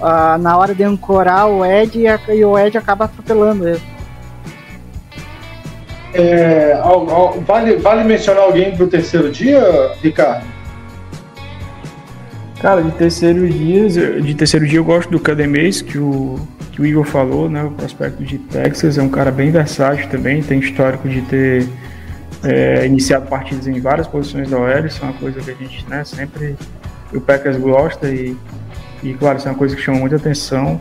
ah, na hora de ancorar o Ed e, e o Ed acaba atropelando ele. É, al- al- vale, vale mencionar alguém pro terceiro dia, Ricardo? Cara, de terceiro dia, de terceiro dia eu gosto do Cademês, que o, que o Igor falou, né? O prospecto de Texas é um cara bem versátil também, tem histórico de ter é, iniciado partidas em várias posições da OL, isso é uma coisa que a gente né, sempre o Packers gosta e, e claro, isso é uma coisa que chama muita atenção.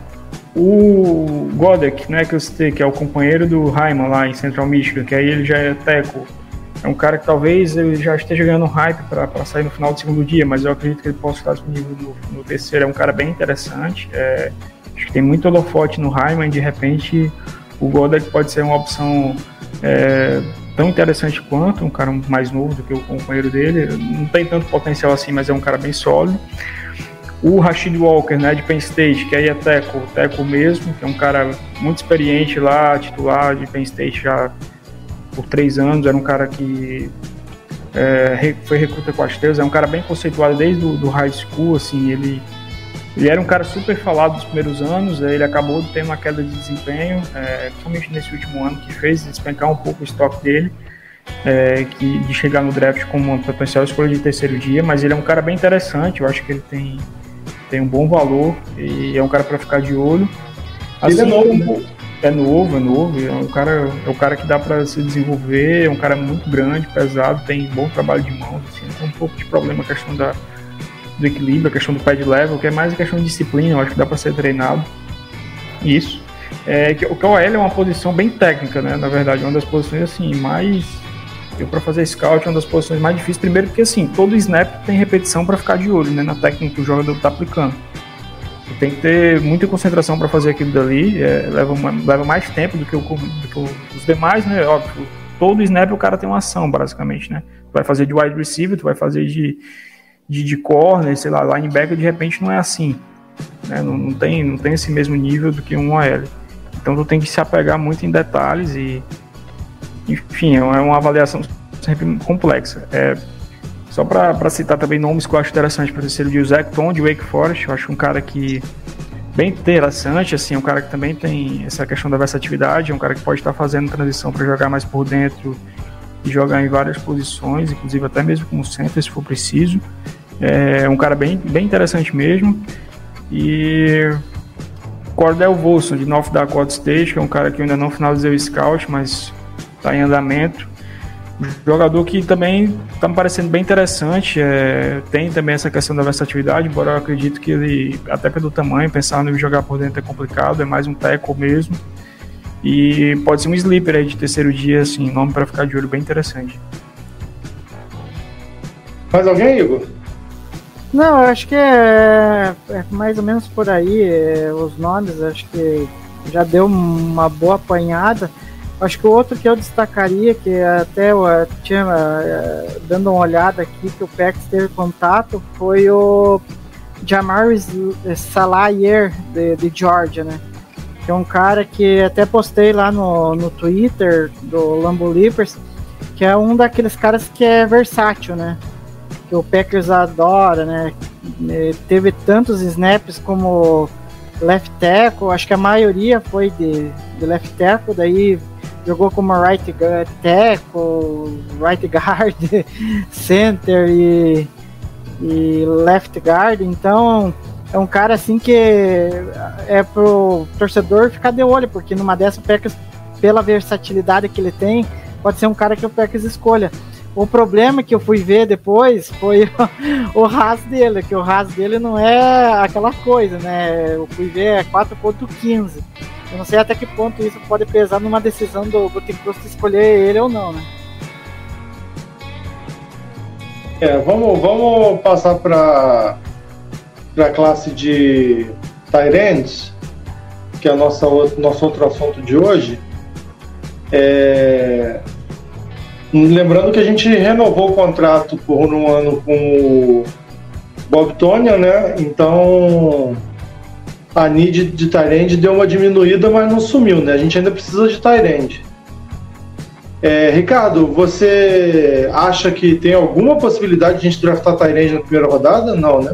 O Godek, né, que eu citei, que é o companheiro do Raiman lá em Central Michigan, que aí ele já é teco. É um cara que talvez ele já esteja ganhando hype para sair no final do segundo dia, mas eu acredito que ele possa estar disponível no, no terceiro. É um cara bem interessante. É, acho que tem muito holofote no Raiman. De repente, o Godek pode ser uma opção é, tão interessante quanto um cara mais novo do que o companheiro dele. Não tem tanto potencial assim, mas é um cara bem sólido. O Rashid Walker, né, de Penn State, que aí é Teco, Teco mesmo, que é um cara muito experiente lá, titular de Penn State já por três anos, era um cara que é, foi recruta com as Teus, é um cara bem conceituado desde o do high school, assim, ele, ele era um cara super falado nos primeiros anos, aí ele acabou tendo uma queda de desempenho, é, principalmente nesse último ano, que fez despencar um pouco o estoque dele, é, que, de chegar no draft como uma potencial escolha de terceiro dia, mas ele é um cara bem interessante, eu acho que ele tem, tem um bom valor e é um cara para ficar de olho. Ele é Assim novo, né? É novo, é novo, é um cara, é um cara que dá para se desenvolver, é um cara muito grande, pesado, tem bom trabalho de mãos, assim, tem um pouco de problema a questão da, do equilíbrio, a questão do pad level, que é mais a questão de disciplina, eu acho que dá para ser treinado. Isso. É, que, o KOL é uma posição bem técnica, né? Na verdade, é uma das posições assim mais eu para fazer scout é uma das posições mais difíceis, primeiro porque assim, todo snap tem repetição para ficar de olho, né, na técnica que o jogador está aplicando. Você tem que ter muita concentração para fazer aquilo dali, é, leva, leva mais tempo do que, o, do que os demais, né? Óbvio, todo snap o cara tem uma ação, basicamente, né? Tu vai fazer de wide receiver, tu vai fazer de, de, de corner, sei lá, linebacker, de repente não é assim, né? Não, não tem, não tem esse mesmo nível do que um OL. Então tu tem que se apegar muito em detalhes e, enfim, é uma, é uma avaliação sempre complexa. É, só para citar também nomes que eu acho interessante para dia, o Zach Tom de Wake Forest, eu acho um cara que bem interessante, assim, é um cara que também tem essa questão da versatilidade, é um cara que pode estar fazendo transição para jogar mais por dentro e jogar em várias posições, inclusive até mesmo como center, se for preciso. É um cara bem, bem interessante mesmo. E Cordell Wilson, de North Dakota State, que é um cara que ainda não finalizei o scout, mas está em andamento. Um jogador que também está me parecendo bem interessante, é, tem também essa questão da versatilidade, embora eu acredito que ele, até pelo tamanho, pensar no jogar por dentro é complicado, é mais um tackle mesmo. E pode ser um sleeper aí de terceiro dia, assim, nome para ficar de olho bem interessante. Mais alguém, Igor? Não, eu acho que é, é mais ou menos por aí é, os nomes, acho que já deu uma boa apanhada. Acho que o outro que eu destacaria, que até eu eh, tinha eh, dando uma olhada aqui, que o Pex teve contato, foi o Jamaris Salayer de, de Georgia, né? Que é um cara que até postei lá no, no Twitter do Lambo Leapers, que é um daqueles caras que é versátil, né? que o Packers adora, né? Teve tantos snaps como left tackle, acho que a maioria foi de, de left tackle, daí jogou como right tackle, right guard, <laughs> center e, e left guard, então é um cara assim que é pro torcedor ficar de olho, porque numa dessa o Packers, pela versatilidade que ele tem, pode ser um cara que o Packers escolha. O problema que eu fui ver depois foi <laughs> o RAS dele, que o RAS dele não é aquela coisa, né? Eu fui ver é 4.15. Eu não sei até que ponto isso pode pesar numa decisão do Gutenkust escolher ele ou não, né? É, vamos, vamos passar para a classe de Tyrants, que é o nosso outro assunto de hoje. É, Lembrando que a gente renovou o contrato por um ano com o Bob Tonya, né? Então a need de Tyrande deu uma diminuída, mas não sumiu, né? A gente ainda precisa de Tyrande. É, Ricardo, você acha que tem alguma possibilidade de a gente draftar Tyrande na primeira rodada? Não, né?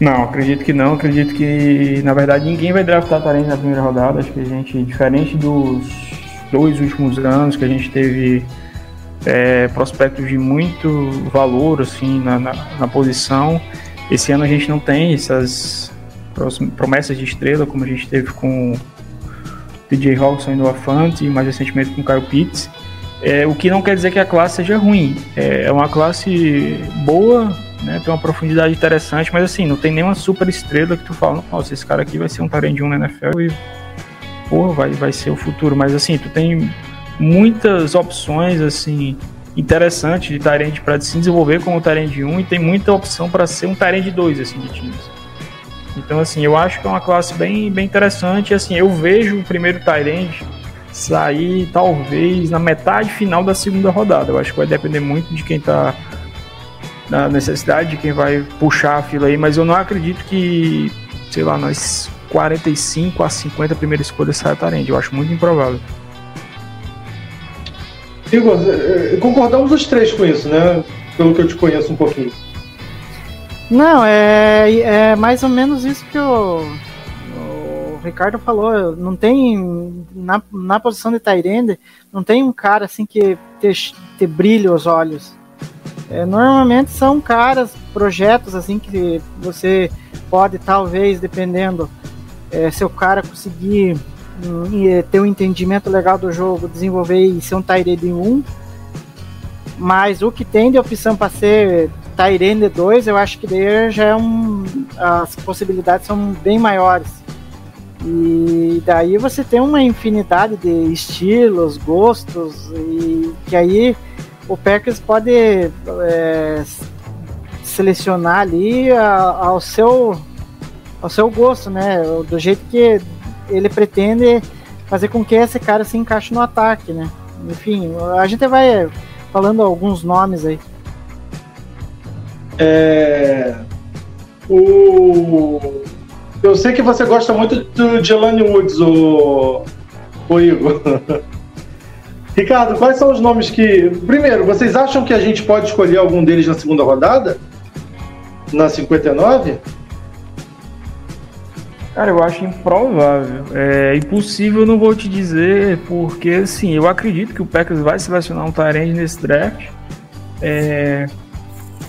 Não, acredito que não. Acredito que, na verdade, ninguém vai draftar Tarente na primeira rodada. Acho que a gente, diferente dos dois últimos anos que a gente teve é, prospectos de muito valor assim na, na, na, posição, esse ano a gente não tem essas promessas de estrela como a gente teve com DJ Hawkson do Afante e mais recentemente com o Kyle Pitts. É, o que não quer dizer que a classe seja ruim. É, é uma classe boa, né? Tem uma profundidade interessante, mas assim, não tem nenhuma super estrela que tu fala, nossa, esse cara aqui vai ser um 1 na NFL e porra, vai, vai ser o futuro. Mas assim, tu tem muitas opções assim interessantes de Tyrande para se desenvolver como Tyrande 1 e tem muita opção para ser um Tyrande 2 assim de times. Então assim, eu acho que é uma classe bem, bem interessante, assim, eu vejo o primeiro Tyrande sair talvez na metade final da segunda rodada. Eu acho que vai depender muito de quem está da necessidade de quem vai puxar a fila aí, mas eu não acredito que, sei lá, nas 45 a 50 primeiras escolhas saia Tarend. Eu acho muito improvável. Igor, eh, concordamos os três com isso, né? Pelo que eu te conheço um pouquinho. Não, é, é mais ou menos isso que o, o Ricardo falou. Não tem, na, na posição de Tyrande, não tem um cara assim que te, te brilha os olhos. É, normalmente são caras, projetos assim que você pode talvez, dependendo, é, se o cara conseguir um, é, ter um entendimento legal do jogo, desenvolver e ser um Tyrande 1. Mas o que tem de opção para ser Tyrande 2, eu acho que daí já é um. As possibilidades são bem maiores. E daí você tem uma infinidade de estilos, gostos, e que aí o Packers pode é, selecionar ali a, ao seu ao seu gosto, né? Do jeito que ele pretende fazer com que esse cara se encaixe no ataque, né? Enfim, a gente vai falando alguns nomes aí. É... O... Eu sei que você gosta muito do Jelani Woods, o, o Igor. <laughs> Ricardo, quais são os nomes que. Primeiro, vocês acham que a gente pode escolher algum deles na segunda rodada? Na 59? Cara, eu acho improvável. É impossível, não vou te dizer, porque assim, eu acredito que o Packers vai selecionar um Tyrande nesse draft. É,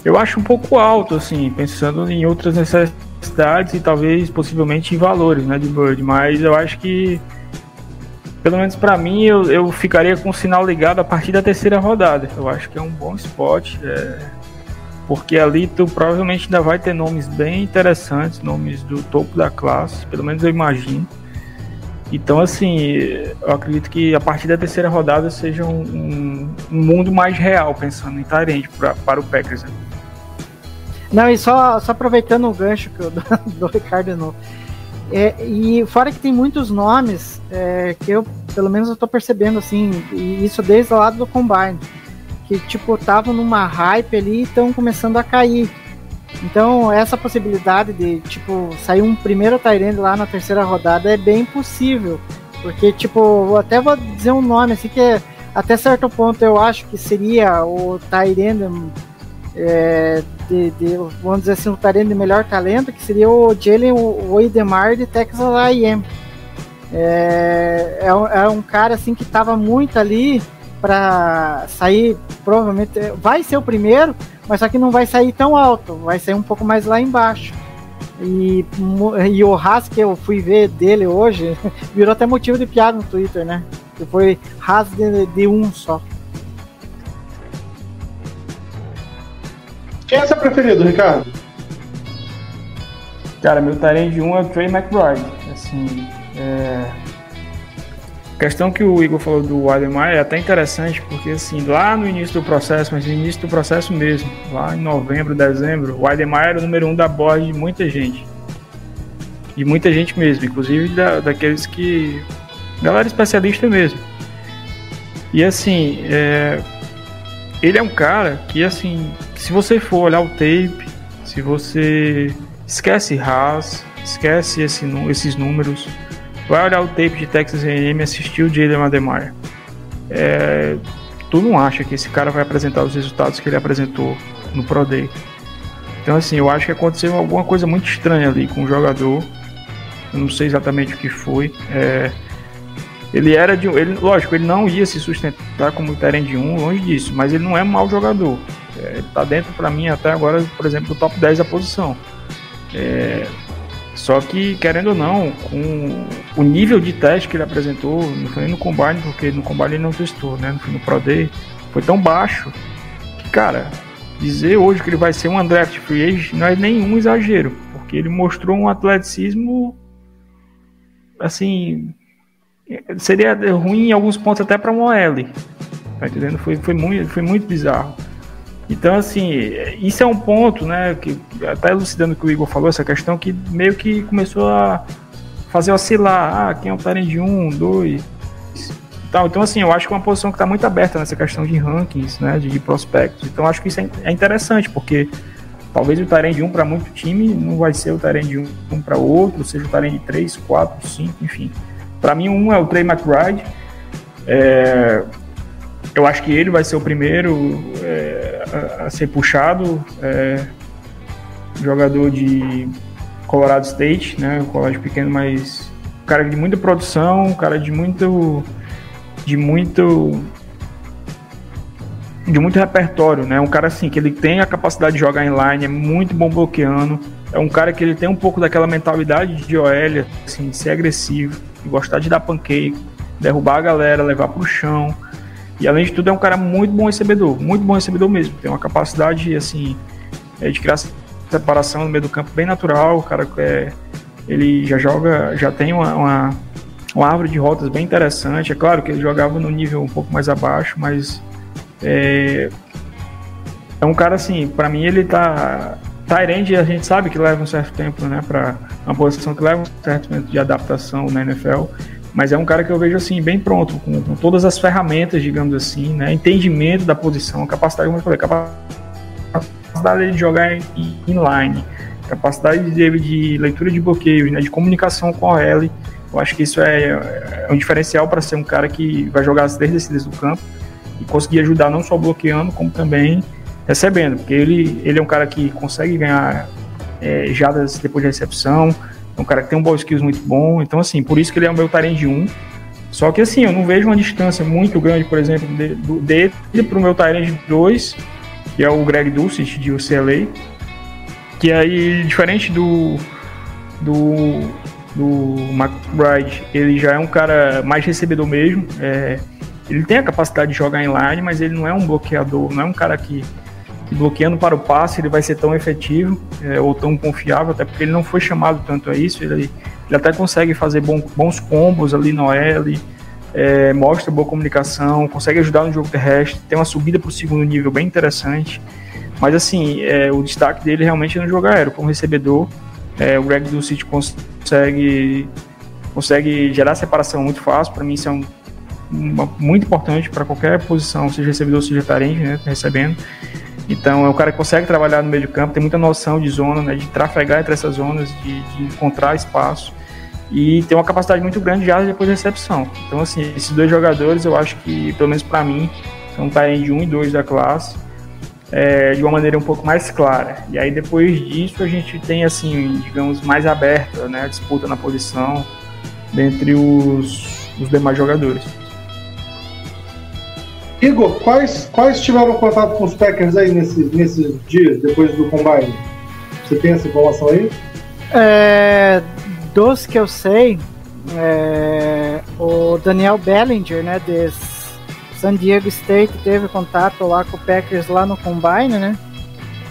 eu acho um pouco alto, assim, pensando em outras necessidades e talvez possivelmente em valores, né, de Bird, mas eu acho que pelo menos para mim, eu, eu ficaria com o sinal ligado a partir da terceira rodada. Eu acho que é um bom spot, é, porque ali tu provavelmente ainda vai ter nomes bem interessantes, nomes do topo da classe, pelo menos eu imagino. Então, assim, eu acredito que a partir da terceira rodada seja um, um, um mundo mais real, pensando em Tyrande para o Packers. Né? Não, e só, só aproveitando o gancho que eu, do, <laughs> do Ricardo novo. É, e fora que tem muitos nomes é, que eu, pelo menos, eu tô percebendo, assim, e isso desde o lado do Combine, que, tipo, estavam numa hype ali e estão começando a cair. Então, essa possibilidade de, tipo, sair um primeiro Tyrande lá na terceira rodada é bem possível. Porque, tipo, até vou dizer um nome, assim, que até certo ponto eu acho que seria o Tyrande é, de, de, vamos dizer assim, um Tyrande de melhor talento, que seria o Jalen Oidemar de Texas A&M. É, é, é, um cara assim que estava muito ali para sair, provavelmente vai ser o primeiro, mas só que não vai sair tão alto, vai sair um pouco mais lá embaixo. E, e o Haas que eu fui ver dele hoje <laughs> virou até motivo de piada no Twitter, né? Que foi Haas de, de um só. Quem é seu preferido, Ricardo? Cara, meu de 1 é o Trey McBride. Assim, é... Questão que o Igor falou do Ademar é até interessante, porque assim, lá no início do processo, mas no início do processo mesmo, lá em novembro, dezembro, o Ademar era o número um da board de muita gente. De muita gente mesmo, inclusive da, daqueles que. Galera especialista mesmo. E assim, é... ele é um cara que assim, se você for olhar o tape, se você esquece Haas, esquece esse, esses números, vai olhar o tape de Texas A&M e assistir o Jalen Ademeyer. É, tu não acha que esse cara vai apresentar os resultados que ele apresentou no Pro Day? Então, assim, eu acho que aconteceu alguma coisa muito estranha ali com o jogador. Eu não sei exatamente o que foi. É, ele era de. Ele, lógico, ele não ia se sustentar como Tyrande de 1, longe disso, mas ele não é um mau jogador. É, ele tá dentro, para mim, até agora, por exemplo, do top 10 da posição. É, só que, querendo ou não, com o nível de teste que ele apresentou, não foi nem no Combine, porque no Combine ele não testou, né? Foi no Pro Day, foi tão baixo que, cara, dizer hoje que ele vai ser um undraft free agent não é nenhum exagero, porque ele mostrou um atleticismo assim, seria ruim em alguns pontos até para o OL. Tá entendendo? Foi, foi, muito, foi muito bizarro. Então, assim, isso é um ponto, né, que até elucidando o que o Igor falou, essa questão que meio que começou a fazer oscilar, ah, quem é o Tyrande 1, 2, tal. Então, assim, eu acho que é uma posição que está muito aberta nessa questão de rankings, né, de, de prospectos. Então, acho que isso é, é interessante, porque talvez o Tyrande 1 para muito time não vai ser o Tyrande 1 para outro, seja o Tyrande 3, 4, 5, enfim. Para mim, um é o Trey McBride, é, eu acho que ele vai ser o primeiro é, a, ser puxado. É, jogador de Colorado State, né? Um colégio pequeno, mas cara de muita produção, cara de muito de muito de muito repertório, né? Um cara assim que ele tem a capacidade de jogar inline, é muito bom bloqueando. É um cara que ele tem um pouco daquela mentalidade de OL, assim, ser agressivo, gostar de dar pancake, derrubar a galera, levar pro chão. E além de tudo, é um cara muito bom recebedor, muito bom recebedor mesmo. Tem uma capacidade, assim, é, de criar separação no meio do campo bem natural. O cara é, ele já joga, já tem uma, uma, uma, árvore de rotas bem interessante. É claro que ele jogava no nível um pouco mais abaixo, mas é, é um cara assim, para mim ele tá Tyrande a gente sabe que leva um certo tempo, né, para uma posição que leva um certo tempo de adaptação na NFL. Mas é um cara que eu vejo assim, bem pronto, com, com todas as ferramentas, digamos assim, né? Entendimento da posição, capacidade, como eu falei, capacidade de jogar inline, capacidade de, de leitura de bloqueios, né? de comunicação com a L. Eu acho que isso é, é um diferencial para ser um cara que vai jogar as três descidas do campo e conseguir ajudar não só bloqueando, como também recebendo, porque ele, ele é um cara que consegue ganhar é, jadas depois da recepção, é um cara que tem um ball skills muito bom. Então, assim, por isso que ele é o meu Tyrande 1. Só que, assim, eu não vejo uma distância muito grande, por exemplo, de, dele para o meu Tyrande 2, que é o Greg Dulcich, de UCLA. Que aí, diferente do, do, do McBride, ele já é um cara mais recebedor mesmo. É, ele tem a capacidade de jogar em line, mas ele não é um bloqueador, não é um cara que bloqueando para o passe ele vai ser tão efetivo é, ou tão confiável, até porque ele não foi chamado tanto a isso. Ele, ele até consegue fazer bom, bons combos ali no L, é, mostra boa comunicação, consegue ajudar no jogo terrestre, tem uma subida para o segundo nível bem interessante. Mas assim, é, o destaque dele realmente é no jogo aéreo, como recebedor. É, o Greg City consegue, consegue gerar separação muito fácil. Para mim, isso é um, muito importante para qualquer posição, seja recebedor, seja tarente, né, recebendo. Então é um cara que consegue trabalhar no meio de campo, tem muita noção de zona, né, de trafegar entre essas zonas, de, de encontrar espaço e tem uma capacidade muito grande já depois da recepção. Então assim, esses dois jogadores eu acho que, pelo menos para mim, são de 1 e 2 da classe, é, de uma maneira um pouco mais clara. E aí depois disso a gente tem assim, digamos, mais aberta, né, a disputa na posição dentre os, os demais jogadores. Igor, quais, quais tiveram contato com os Packers aí nesses, nesses dias, depois do Combine? Você tem essa informação aí? É, dos que eu sei, é, o Daniel Bellinger, né, de San Diego State, teve contato lá com o Packers lá no Combine, né?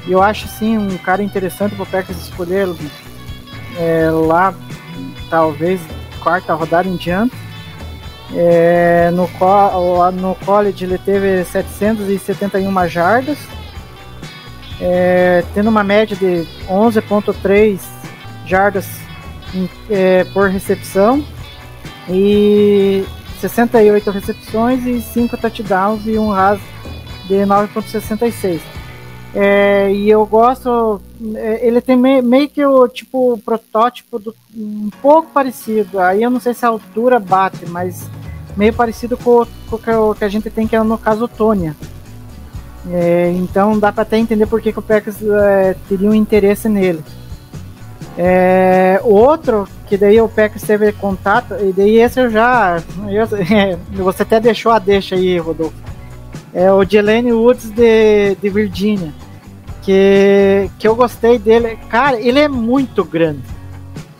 E eu acho, sim, um cara interessante para o Packers escolher é, lá, talvez, quarta rodada em diante. É, no, no college ele teve 771 jardas, é, tendo uma média de 11.3 jardas em, é, por recepção e 68 recepções e 5 touchdowns e um RAS de 9.66. É, e eu gosto, é, ele tem meio, meio que o tipo protótipo do, um pouco parecido. Aí eu não sei se a altura bate, mas meio parecido com, com o que a gente tem, que é no caso Tônia. É, então dá para até entender por que, que o Packers é, teria um interesse nele. É, outro que daí o Packers teve contato, e daí esse eu já. <laughs> Eu, você até deixou a deixa aí, Rodolfo. É o Jelene Woods de, de Virgínia. Que, que eu gostei dele. Cara, ele é muito grande.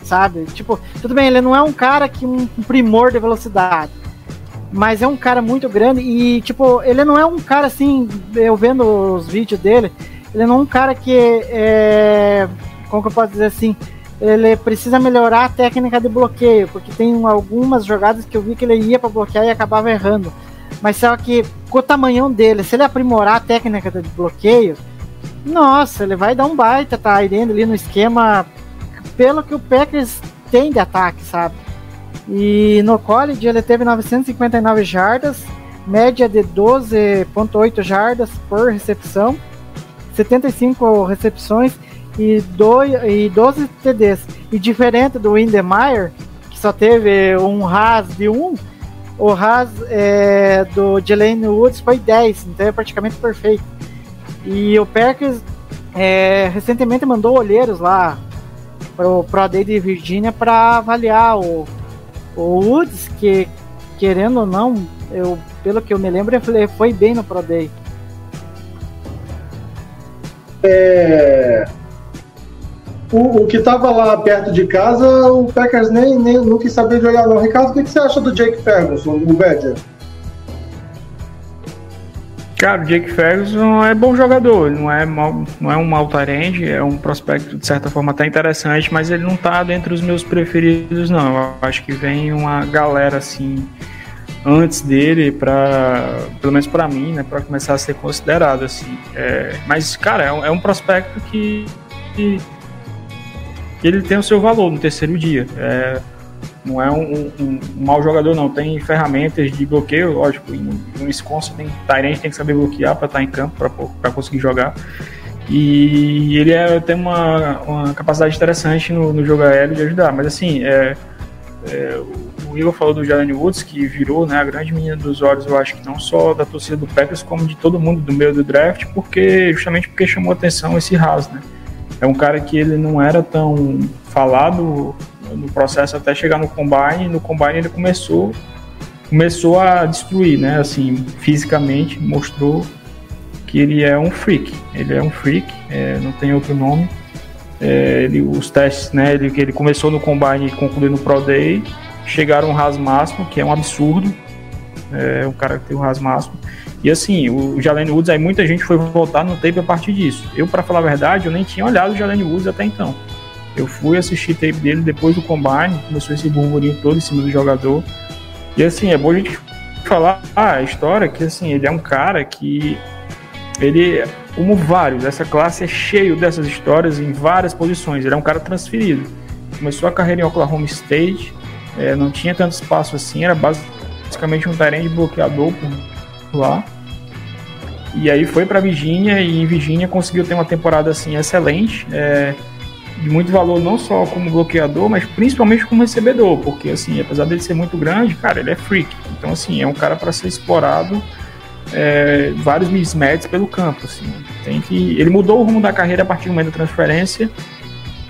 Sabe? Tipo, tudo bem, ele não é um cara que um primor de velocidade mas é um cara muito grande e, tipo, ele não é um cara assim, eu vendo os vídeos dele, ele não é um cara que é. Como que eu posso dizer assim? Ele precisa melhorar a técnica de bloqueio, porque tem algumas jogadas que eu vi que ele ia para bloquear e acabava errando. Mas só que com o tamanhão dele, se ele aprimorar a técnica de bloqueio, nossa, ele vai dar um baita tá indo ali no esquema pelo que o Packers tem de ataque, sabe? E no college ele teve 959 jardas, média de 12.8 jardas por recepção, 75 recepções e, e 12 TDs. E diferente do Windemeyer, que só teve um RAS de 1, o RAS é, do Jelane Woods foi 10, então é praticamente perfeito. E o Packers é, recentemente mandou olheiros lá para o Pro Day de Virgínia para avaliar o o Woods, que querendo ou não, eu, pelo que eu me lembro, ele foi bem no Pro Day. É... O, o, que estava lá perto de casa, o Packers nem, nem não quis olhar não. Ricardo, o que, que você acha do Jake Ferguson, o Badger? Cara, o Jake Ferguson é bom jogador, ele não é, mal, não é um mau tarente, é um prospecto de certa forma até interessante, mas ele não tá dentre os meus preferidos, não. Eu acho que vem uma galera assim antes dele para pelo menos para mim, né, para começar a ser considerado assim. É, mas cara, é um, é prospecto que, que, ele tem o seu valor no terceiro dia. É, não é um, um, um, mau jogador, não. Tem ferramentas de bloqueio, lógico. No Wisconsin tem Tyrant tem que saber bloquear para estar em campo, para conseguir jogar. E ele é, tem uma, uma capacidade interessante no, no jogo aéreo de ajudar. Mas assim, é, é, o Igor falou do Jalen Woods, que virou né, a grande menina dos olhos, eu acho que não só da torcida do Packers, como de todo mundo do meio do draft, porque justamente porque chamou atenção esse Haas, né? É um cara que ele não era tão falado no processo até chegar no combine. No combine ele começou começou a destruir, né? Assim, fisicamente mostrou que ele é um freak. Ele é um freak, é, não tem outro nome. É, ele, os testes, né? Ele, ele começou no combine e concluiu no Pro Day. Chegaram ao RAS máximo, que é um absurdo. É um cara que tem o RAS máximo. E assim, o Jalen Woods, aí muita gente foi voltar no tape a partir disso. Eu, para falar a verdade, eu nem tinha olhado o Jalen Woods até então. Eu fui assistir tape dele depois do combine, começou esse burburinho todo em cima do jogador. E assim, é bom a gente falar a história que assim, ele é um cara que ele, como vários, essa classe é cheio dessas histórias em várias posições. Ele é um cara transferido. Começou a carreira em Oklahoma State, é, não tinha tanto espaço assim, era basicamente um terreno de bloqueador por lá. E aí foi para Virgínia e em Virgínia conseguiu ter uma temporada assim excelente. É, de muito valor não só como bloqueador, mas principalmente como recebedor, porque assim, apesar dele ser muito grande, cara, ele é freak. Então assim, é um cara para ser explorado é, vários mismatches pelo campo, assim. Tem que ele mudou o rumo da carreira a partir do momento da transferência.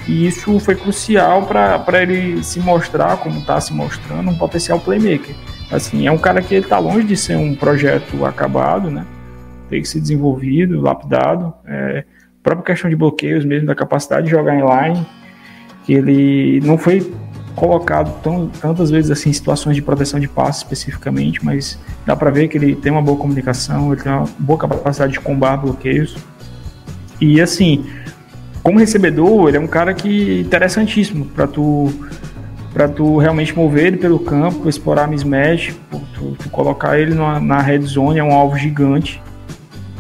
E isso foi crucial para ele se mostrar, como está se mostrando, um potencial playmaker. Assim, é um cara que está longe de ser um projeto acabado, né? Tem que ser desenvolvido, lapidado. É, própria questão de bloqueios mesmo, da capacidade de jogar em line, que ele não foi colocado tão, tantas vezes assim em situações de proteção de passe especificamente, mas dá para ver que ele tem uma boa comunicação, ele tem uma boa capacidade de combar bloqueios. E assim, como recebedor, ele é um cara que interessantíssimo para tu para tu realmente mover ele pelo campo, explorar mismatch, tu, tu colocar ele na, na red zone, é um alvo gigante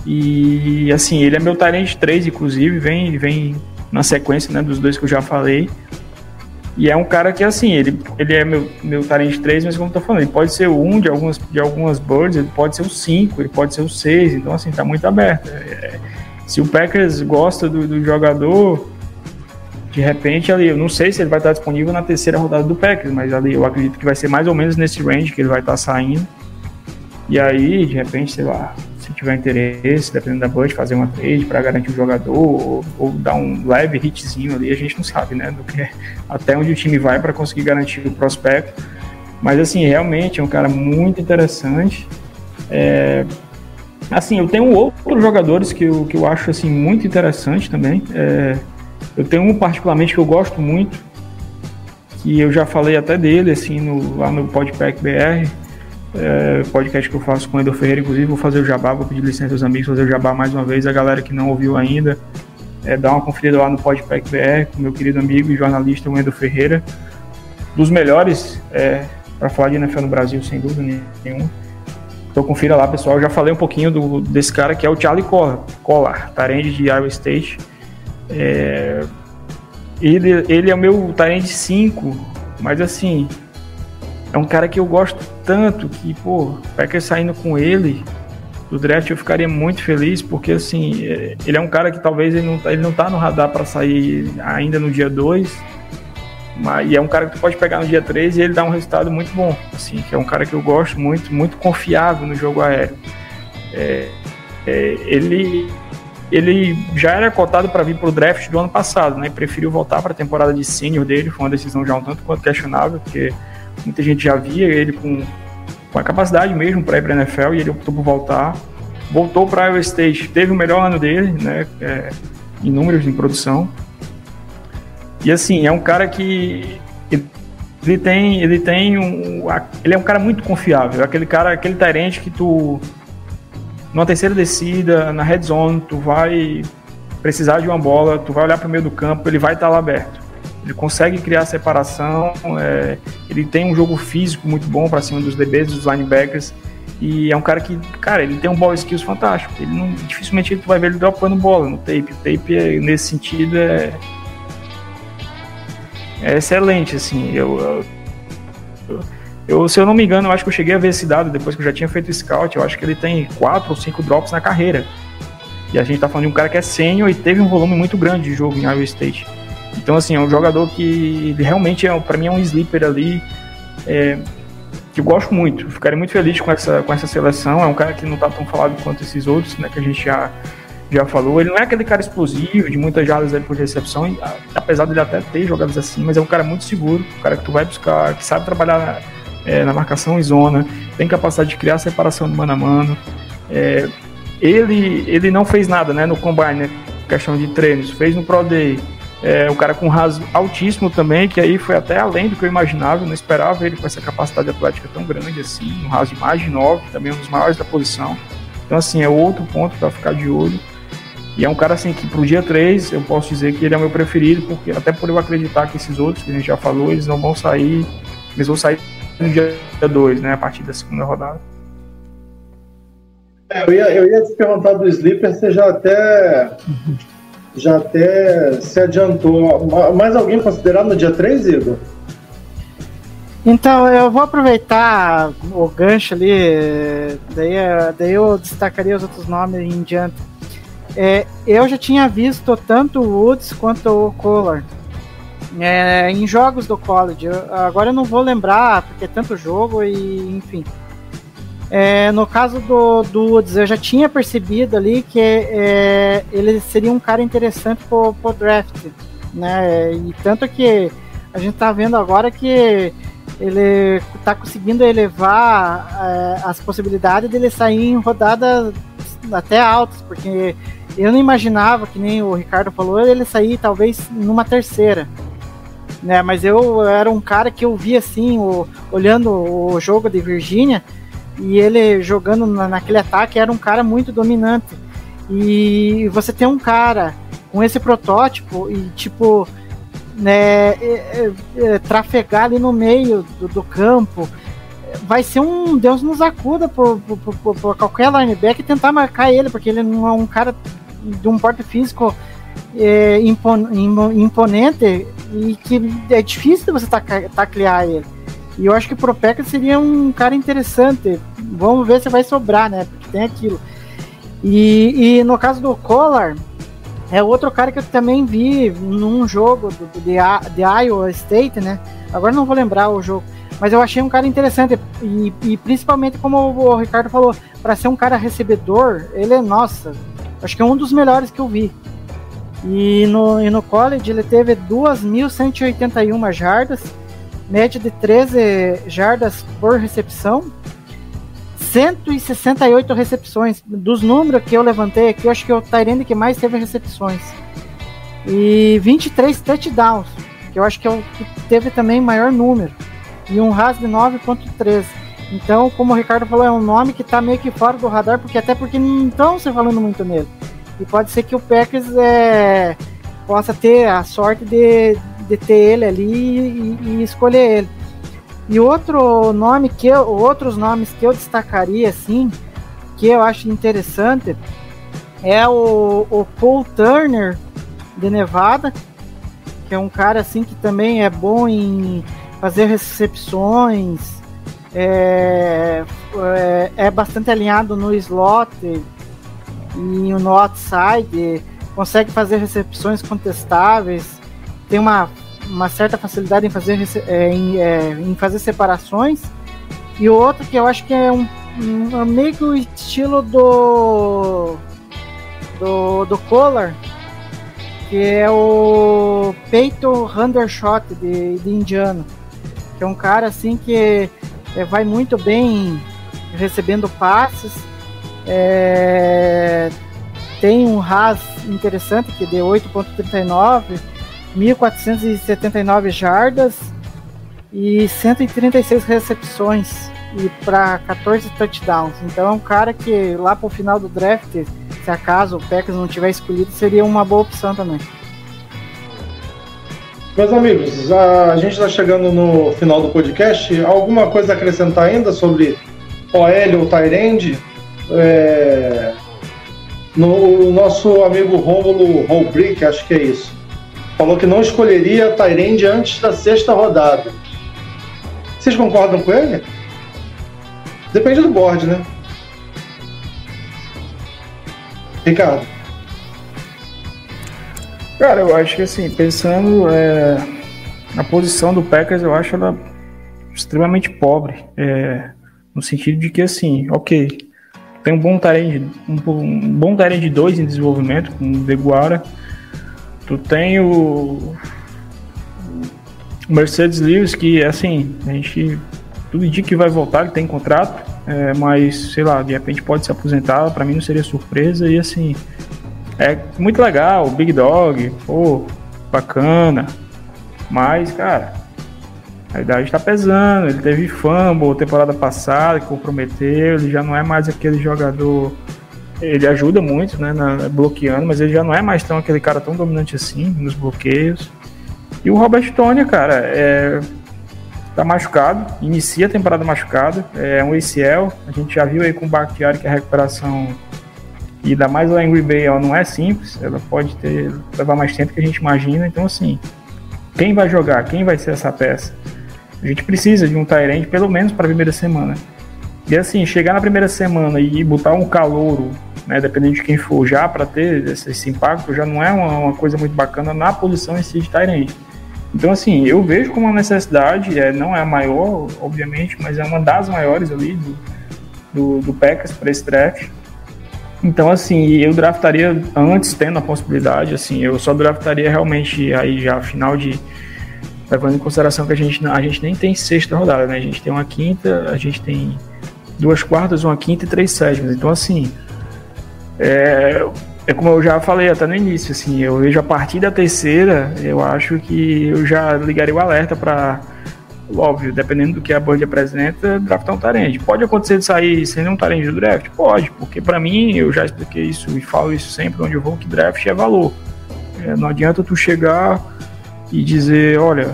e assim, ele é meu Tyrant 3, inclusive, vem, vem na sequência né, dos dois que eu já falei. E é um cara que, assim, ele, ele é meu, meu Tyrant 3, mas como eu tô falando, ele pode ser 1 de algumas, de algumas birds, ele pode ser o 5, ele pode ser o 6, então, assim, tá muito aberto. É, se o Packers gosta do, do, jogador, de repente ali, eu não sei se ele vai estar disponível na terceira rodada do Packers, mas ali eu acredito que vai ser mais ou menos nesse range que ele vai estar saindo. E aí, de repente, sei lá, se tiver interesse, dependendo da budget, fazer uma trade para garantir o jogador ou, ou, dar um leve hitzinho ali, a gente não sabe, né? Do que até onde o time vai para conseguir garantir o prospecto. Mas assim, realmente é um cara muito interessante. É, assim, eu tenho outros jogadores que eu, que eu acho assim muito interessante também. É, eu tenho um particularmente que eu gosto muito, que eu já falei até dele assim no, lá no Podpack BR, é, podcast que eu faço com o Edu Ferreira, inclusive vou fazer o jabá, vou pedir licença aos amigos, fazer o jabá mais uma vez, a galera que não ouviu ainda, é, dá uma conferida lá no Podpack BR com meu querido amigo e jornalista Edu Ferreira, dos melhores é, para falar de NFL no Brasil, sem dúvida nenhuma. Então confira lá, pessoal. Eu já falei um pouquinho do, desse cara que é o Charlie Collar, Collar Tarend de Iowa State. É, ele, ele é o meu Tarend 5, mas assim, é um cara que eu gosto tanto que, pô, Packers saindo com ele do draft eu ficaria muito feliz, porque assim, é, ele é um cara que talvez ele não, tá, ele não tá no radar para sair ainda no dia 2, mas, e é um cara que tu pode pegar no dia 3 e ele dá um resultado muito bom, assim, que é um cara que eu gosto muito, muito confiável no jogo aéreo. É, é, ele ele já era cotado para vir para o draft do ano passado, né? Preferiu voltar para a temporada de sênior dele, foi uma decisão já um tanto quanto questionável, porque muita gente já via ele com, com a capacidade mesmo para ir para a NFL e ele optou por voltar. Voltou para Iowa State, teve o melhor ano dele, né, é, em números de produção. E assim, é um cara que ele tem, ele tem um, ele é um cara muito confiável, aquele cara, aquele tarente que tu numa terceira descida, na red zone, tu vai precisar de uma bola, tu vai olhar para o meio do campo, ele vai estar lá aberto. Ele consegue criar separação, é, ele tem um jogo físico muito bom para cima dos DBs, dos linebackers. E é um cara que, cara, ele tem um ball skills fantástico. Ele não, dificilmente tu vai ver ele dropando bola no tape. O tape, é, nesse sentido, é, é excelente, assim. Eu, eu, eu, se eu não me engano, eu acho que eu cheguei a ver esse dado depois que eu já tinha feito o scout. Eu acho que ele tem quatro ou cinco drops na carreira. E a gente tá falando de um cara que é sênior e teve um volume muito grande de jogo em Iowa State. Então, assim, é um jogador que realmente, é, para mim, é um sleeper ali, é, que eu gosto muito. Ficaria muito feliz com essa, com essa seleção. É um cara que não tá tão falado quanto esses outros, né, que a gente já, já falou. Ele não é aquele cara explosivo, de muitas jardas por recepção, apesar dele até ter jogadas assim, mas é um cara muito seguro, um cara que tu vai buscar, que sabe trabalhar é, na marcação em zona, tem capacidade de criar separação de mano a mano. É, ele, ele não fez nada né, no combine, né, questão de treinos, fez no Pro Day, é um cara com raso altíssimo também, que aí foi até além do que eu imaginava, eu não esperava ele com essa capacidade atlética tão grande assim, um raso de mais de 9, também um dos maiores da posição. Então, assim, é outro ponto para ficar de olho. E é um cara assim que pro dia 3 eu posso dizer que ele é o meu preferido, porque até por eu acreditar que esses outros que a gente já falou, eles não vão sair, eles vão sair no dia 2, né, a partir da segunda rodada. É, eu, ia, eu ia te perguntar do Sleeper, você já até já até se adiantou. Mais alguém considerado no dia 3, Igor? Então, eu vou aproveitar o gancho ali, daí, daí eu destacaria os outros nomes em diante. É, eu já tinha visto tanto o Woods quanto o Kohler é, em jogos do college. Eu, agora eu não vou lembrar, porque é tanto jogo e enfim. É, no caso do, Woods, eu já tinha percebido ali que é, ele seria um cara interessante pro, pro draft, né? E tanto que a gente tá vendo agora que ele tá conseguindo elevar é, as possibilidades dele sair em rodadas até altas, porque eu não imaginava, que nem o Ricardo falou, ele sair talvez numa terceira. Né, mas eu era um cara que eu via assim, o, olhando o jogo de Virgínia, e ele jogando na, naquele ataque era um cara muito dominante. E você tem um cara com esse protótipo e tipo né, é, é, é, trafegar ali no meio do, do, campo vai ser um Deus nos acuda por, por, por, por qualquer linebacker tentar marcar ele, porque ele não é um cara de um porte físico é, impon, imponente e que é difícil você taclear ele. E eu acho que o Propeca seria um cara interessante. Vamos ver se vai sobrar, né? Porque tem aquilo. E, e no caso do Collar, é outro cara que eu também vi num jogo do, do, de, de Iowa State, né? Agora não vou lembrar o jogo, mas eu achei um cara interessante e, e principalmente como o Ricardo falou, para ser um cara recebedor, ele é nossa, acho que é um dos melhores que eu vi. E no, e no college ele teve 2.181 jardas, média de 13 jardas por recepção, 168 recepções. Dos números que eu levantei aqui, eu acho que é o Tyrande que mais teve recepções. E 23 touchdowns, que eu acho que é o que teve também maior número. E um RAS de 9.13. Então, como o Ricardo falou, é um nome que está meio que fora do radar, porque até porque não estão se falando muito nele. E pode ser que o Packers é, possa ter a sorte de, de ter ele ali e, e escolher ele. E outro nome que eu, outros nomes que eu destacaria assim, que eu acho interessante, é o, o Paul Turner de Nevada, que é um cara assim que também é bom em fazer recepções, é, é, é bastante alinhado no slot e no outside, consegue fazer recepções contestáveis, tem uma uma certa facilidade em fazer, é, em, é, em, fazer separações. E o outro que eu acho que é um, um é meio que o estilo do do, do Collar, que é o Peito Undershot de, de Indiano, que é um cara assim que é, vai muito bem recebendo passes, é, tem um RAS interessante que é de 8.39 1.479 jardas e 136 recepções e para 14 touchdowns. Então é um cara que lá para o final do draft, se acaso o Packers não tiver escolhido, seria uma boa opção também. Meus amigos, a gente está chegando no final do podcast. Alguma coisa a acrescentar ainda sobre OL ou Tyrande? É... No nosso amigo Rômulo Holbrick, acho que é isso falou que não escolheria Tyrande antes da sexta rodada. Vocês concordam com ele? Depende do board, né? Ricardo. Cara, eu acho que assim, pensando é, na posição do Packers, eu acho ela extremamente pobre. É, no sentido de que assim, ok, tem um bom Tyrande, um, um bom Tyrande 2 em desenvolvimento, com o Deguara Tu tem o Mercedes Lewis, que assim, a gente tudo indica que vai voltar, ele tem contrato, é, mas sei lá, de repente pode se aposentar, para mim não seria surpresa, e assim, é muito legal, Big Dog, pô, bacana, mas cara, a idade tá pesando, ele teve fumble temporada passada, que comprometeu, ele já não é mais aquele jogador ele ajuda muito, né, na, bloqueando, mas ele já não é mais tão aquele cara tão dominante assim nos bloqueios. E o Robert Tony, cara, é, tá machucado, inicia a temporada machucado, é um ACL, a gente já viu aí com o Bakhtiari que a recuperação, e ainda mais em Green Bay, ela não é simples, ela pode ter, levar mais tempo que a gente imagina, então assim, quem vai jogar, quem vai ser essa peça? A gente precisa de um Tyrande pelo menos para a primeira semana. E assim, chegar na primeira semana e botar um calouro né, dependendo de quem for já, para ter esse, esse, impacto, já não é uma, uma, coisa muito bacana na posição em si de Tyrande. Então, assim, eu vejo como uma necessidade, é, não é a maior, obviamente, mas é uma das maiores ali do, do, do Packers para esse draft. Então, assim, eu draftaria antes, tendo a possibilidade, assim, eu só draftaria realmente aí já final de. Levando em consideração que a gente, a gente nem tem sexta rodada, né? A gente tem uma quinta, a gente tem duas quartas, uma quinta e três sétimas. Então, assim, é, é como eu já falei até no início, assim, eu vejo a partir da terceira, eu acho que eu já ligaria o alerta para, óbvio, dependendo do que a Band apresenta, draftar um Tarend. Pode acontecer de sair sem um Tarend do draft? Pode, porque para mim, eu já expliquei isso e falo isso sempre onde eu vou, que draft é valor. É, não adianta tu chegar e dizer, olha,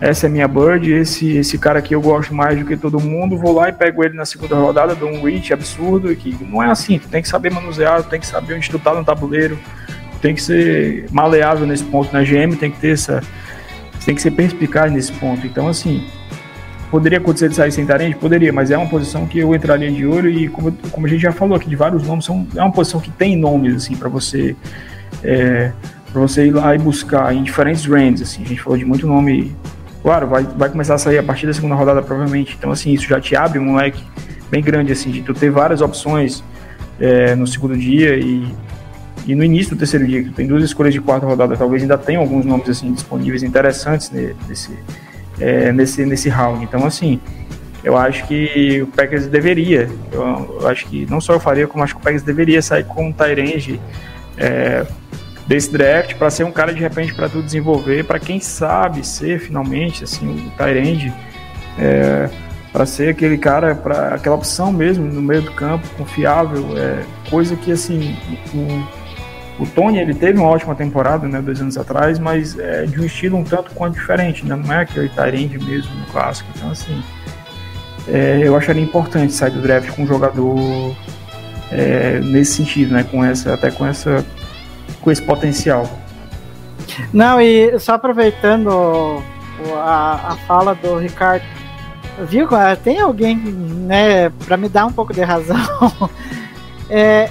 essa é minha bird, esse, esse cara aqui eu gosto mais do que todo mundo, vou lá e pego ele na segunda rodada, dou um reach absurdo, que não é assim, tu tem que saber manusear, tem que saber onde tu tá no tabuleiro, tem que ser maleável nesse ponto, na GM tem que ter essa, tem que ser perspicaz nesse ponto, então assim, poderia acontecer de sair sem tarente? Poderia, mas é uma posição que eu entraria de olho e como, como a gente já falou aqui de vários nomes, são, é uma posição que tem nomes assim para você É, para você ir lá e buscar em diferentes rands, assim, a gente falou de muito nome. Claro, vai, vai começar a sair a partir da segunda rodada, provavelmente. Então, assim, isso já te abre um leque bem grande, assim, de tu ter várias opções é, no segundo dia e, e no início do terceiro dia, que tem duas escolhas de quarta rodada, talvez ainda tenha alguns nomes, assim, disponíveis interessantes nesse, é, nesse, nesse round. Então, assim, eu acho que o Packers deveria, eu, eu, acho que não só eu faria, como acho que o Packers deveria sair com um Tyrande é, desse draft para ser um cara de repente para tu desenvolver, para quem sabe ser finalmente assim o Tyrande, é, para ser aquele cara, para aquela opção mesmo no meio do campo, confiável, é, coisa que assim o, o Tony ele teve uma ótima temporada, né, dois anos atrás, mas é de um estilo um tanto quanto diferente, né, não é aquele Tyrande mesmo no clássico, então assim é, eu acharia importante sair do draft com um jogador é, nesse sentido, né? Com essa, até com essa, com esse potencial. Não, e só aproveitando a, a fala do Ricardo, viu? Tem alguém, né, para me dar um pouco de razão. <laughs> é,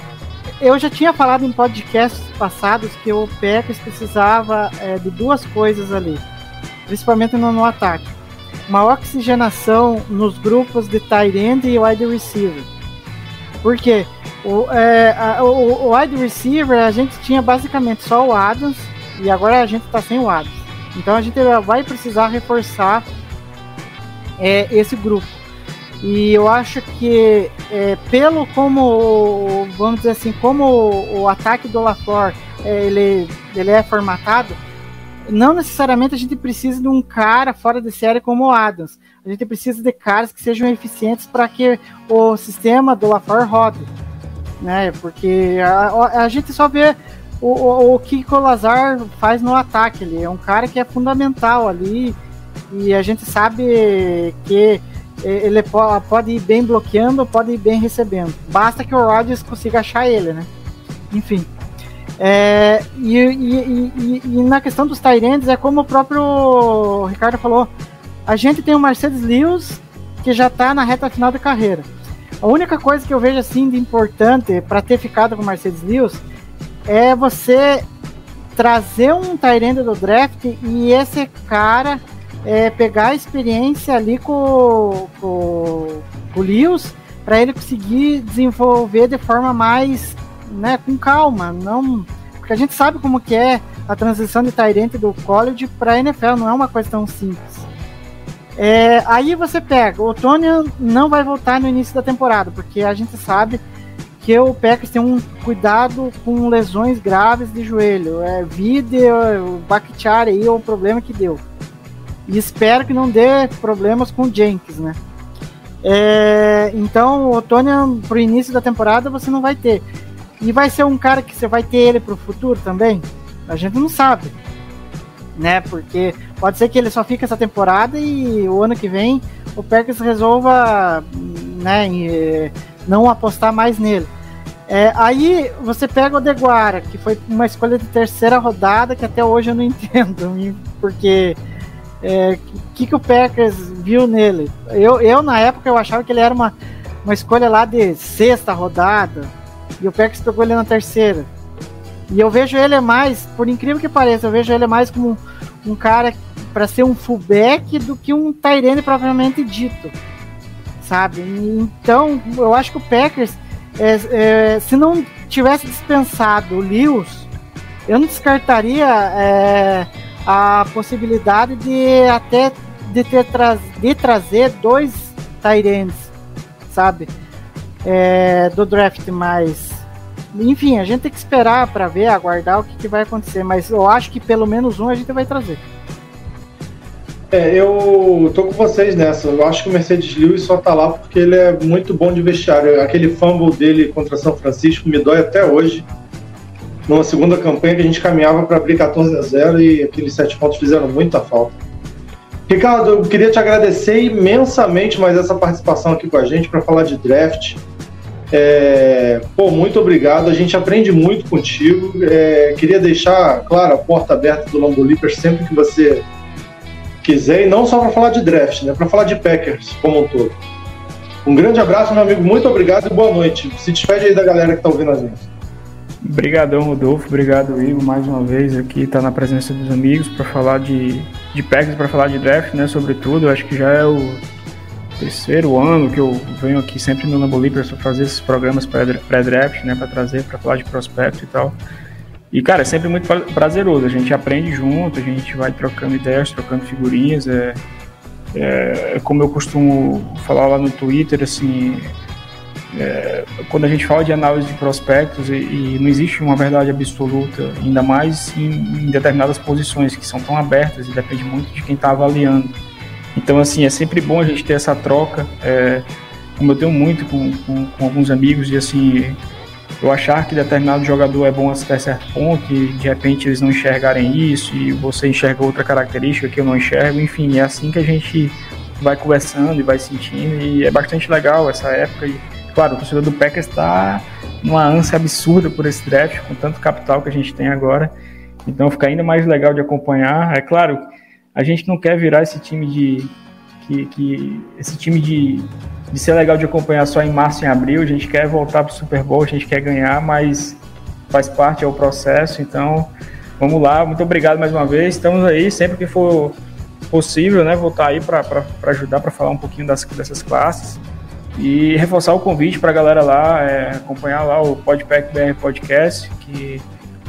eu já tinha falado em podcasts passados que o Packers precisava é, de duas coisas ali, principalmente no, no ataque uma oxigenação nos grupos de tight end e wide receiver. Porque o, é, a, o, o, wide receiver a gente tinha basicamente só o Adams e agora a gente está sem o Adams. Então a gente vai precisar reforçar é, esse grupo. E eu acho que é, pelo como, vamos dizer assim, como o, o ataque do LaFleur é, ele, ele é formatado, não necessariamente a gente precisa de um cara fora de série como o Adams. A gente precisa de caras que sejam eficientes para que o sistema do LaFleur rode. Né? Porque a, a gente só vê o, o, o que o Lazar faz no ataque. Ele é um cara que é fundamental ali e a gente sabe que ele pode ir bem bloqueando, pode ir bem recebendo. Basta que o Rodgers consiga achar ele, né? Enfim. É, e, e, e, e, na questão dos Tyrands, é como o próprio Ricardo falou: a gente tem o Mercedes Lewis, que já está na reta final da carreira. A única coisa que eu vejo assim de importante para ter ficado com o Mercedes Lewis é você trazer um Tyrande do draft e esse cara é, pegar a experiência ali com, com, com o Lewis para ele conseguir desenvolver de forma mais né, com calma, não porque a gente sabe como que é a transição de Tyrant do college para NFL, não é uma coisa tão simples. É, aí você pega, o Tony não vai voltar no início da temporada, porque a gente sabe que o Packers tem um cuidado com lesões graves de joelho. É, vídeo, o Bakhtiari aí é o problema que deu. E espero que não dê problemas com o Jenkins, né? É, então, o Tony, pro início da temporada, você não vai ter. E vai ser um cara que você vai ter ele pro futuro também? A gente não sabe. Né? Porque pode ser que ele só fique essa temporada e o ano que vem o Packers resolva né, não apostar mais nele. É, aí você pega o Deguara, que foi uma escolha de terceira rodada, que até hoje eu não <laughs> entendo, porque é, que, que o Packers viu nele? Eu, eu, na época, eu achava que ele era uma, uma escolha lá de sexta rodada, e o Packers pegou ele na terceira. E eu vejo ele mais, por incrível que pareça, eu vejo ele mais como um, cara para ser um fullback do que um Tyrene propriamente dito. Sabe? Então, eu acho que o Packers, é, é, se não tivesse dispensado o Lewis, eu não descartaria é, a possibilidade de até de, ter tra de trazer dois Tyrenes, sabe? é, do draft, mas enfim, a gente tem que esperar para ver, aguardar o que, que, vai acontecer, mas eu acho que pelo menos um a gente vai trazer. É, eu tô com vocês nessa. Eu acho que o Mercedes Lewis só tá lá porque ele é muito bom de vestiário. Aquele fumble dele contra São Francisco me dói até hoje. Numa segunda campanha que a gente caminhava para abrir 14 a 0 e aqueles sete pontos fizeram muita falta. Ricardo, eu queria te agradecer imensamente mais essa participação aqui com a gente para falar de draft. É, pô, muito obrigado. A gente aprende muito contigo. É, queria deixar, claro, a porta aberta do Lambolipers sempre que você quiser, e não só para falar de draft, né? Para falar de Packers como um todo. Um grande abraço, meu amigo. Muito obrigado e boa noite. Se despede aí da galera que está ouvindo a gente. Obrigadão, Rodolfo. Obrigado, Igor, mais uma vez aqui, tá na presença dos amigos para falar de, de Packers, para falar de draft, né? Sobretudo, acho que já é o terceiro ano que eu venho aqui sempre no Namboli para fazer esses programas pré-draft, né? Para trazer, para falar de prospecto e tal. E, cara, é sempre muito prazeroso. A gente aprende junto, a gente vai trocando ideias, trocando figurinhas. É, é como eu costumo falar lá no Twitter, assim, é, quando a gente fala de análise de prospectos e, e, não existe uma verdade absoluta, ainda mais em, em, determinadas posições que são tão abertas e depende muito de quem está avaliando. Então, assim, é sempre bom a gente ter essa troca. É, como eu tenho muito com, com, com, alguns amigos e assim, eu achar que determinado jogador é bom até certo ponto e de repente eles não enxergarem isso e você enxerga outra característica que eu não enxergo, enfim, é assim que a gente vai conversando e vai sentindo e é bastante legal essa época e Claro, o torcedor do Packers está numa ânsia absurda por esse draft, com tanto capital que a gente tem agora. Então fica ainda mais legal de acompanhar. É claro, a gente não quer virar esse time de. Que, que esse time de, de ser legal de acompanhar só em março e abril. A gente quer voltar para o Super Bowl, a gente quer ganhar, mas faz parte, é o processo. Então, vamos lá. Muito obrigado mais uma vez. Estamos aí sempre que for possível, né? Voltar aí para ajudar para falar um pouquinho das, dessas classes. E reforçar o convite para a galera lá, é, acompanhar lá o Podpack BR Podcast, que,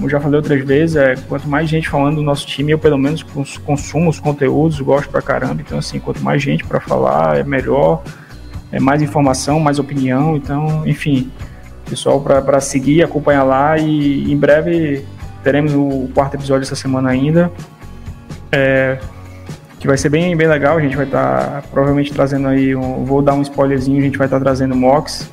como já falei outras vezes, é, quanto mais gente falando do nosso time, eu pelo menos consumo os conteúdos, gosto pra caramba. Então, assim, quanto mais gente para falar, é melhor, é mais informação, mais opinião. Então, enfim, pessoal, para seguir, acompanhar lá e em breve teremos o quarto episódio essa semana ainda. É, que vai ser bem, bem legal. A gente vai estar tá, provavelmente trazendo aí, um, vou dar um spoilerzinho, a gente vai estar tá trazendo mocks,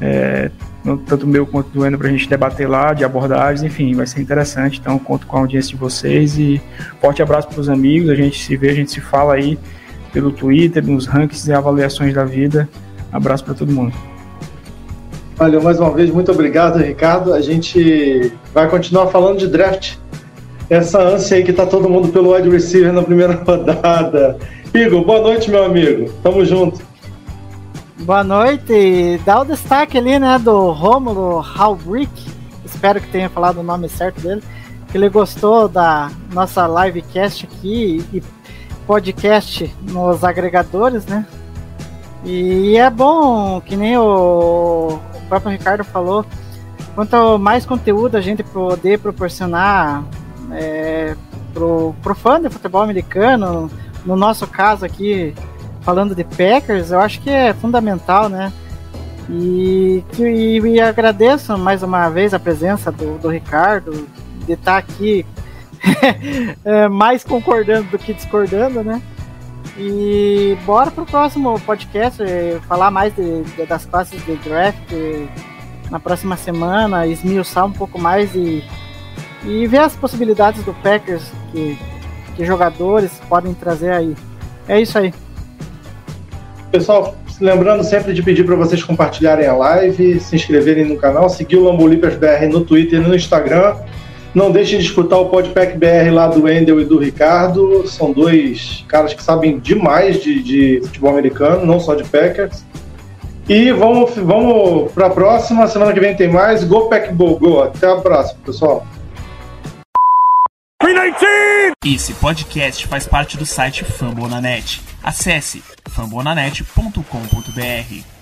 é, tanto meu quanto do Eno, para a gente debater lá, de abordagens, enfim, vai ser interessante. Então, conto com a audiência de vocês e forte abraço para os amigos. A gente se vê, a gente se fala aí pelo Twitter, nos rankings e avaliações da vida. Abraço para todo mundo. Valeu mais uma vez, muito obrigado, Ricardo. A gente vai continuar falando de draft essa ânsia aí que tá todo mundo pelo wide receiver na primeira <laughs> rodada. Igor, boa noite, meu amigo. Tamo junto. Boa noite. Dá o destaque ali, né, do Romulo Halbrick. Espero que tenha falado o nome certo dele. Que ele gostou da nossa livecast aqui e podcast nos agregadores, né? E é bom, que nem o, o próprio Ricardo falou, quanto mais conteúdo a gente poder proporcionar é, pro, pro fã de futebol americano, no nosso caso aqui, falando de Packers, eu acho que é fundamental, né? E, e, e agradeço mais uma vez a presença do, do Ricardo, de estar aqui <laughs> é, mais concordando do que discordando, né? E bora pro próximo podcast é, falar mais de, de, das classes de draft na próxima semana, esmiuçar um pouco mais e e ver as possibilidades do Packers que, que jogadores podem trazer aí. É isso aí. Pessoal, lembrando sempre de pedir para vocês compartilharem a live, se inscreverem no canal, seguir o Lambolipers BR no Twitter e no Instagram. Não deixem de escutar o Podpack BR lá do Wendel e do Ricardo. São dois caras que sabem demais de, de futebol americano, não só de Packers. E vamos, vamos para a próxima. Semana que vem tem mais. Go Pack Go! Go! Até a próxima, pessoal. Esse podcast faz parte do site Fambonanet. Acesse fambonanet.com.br.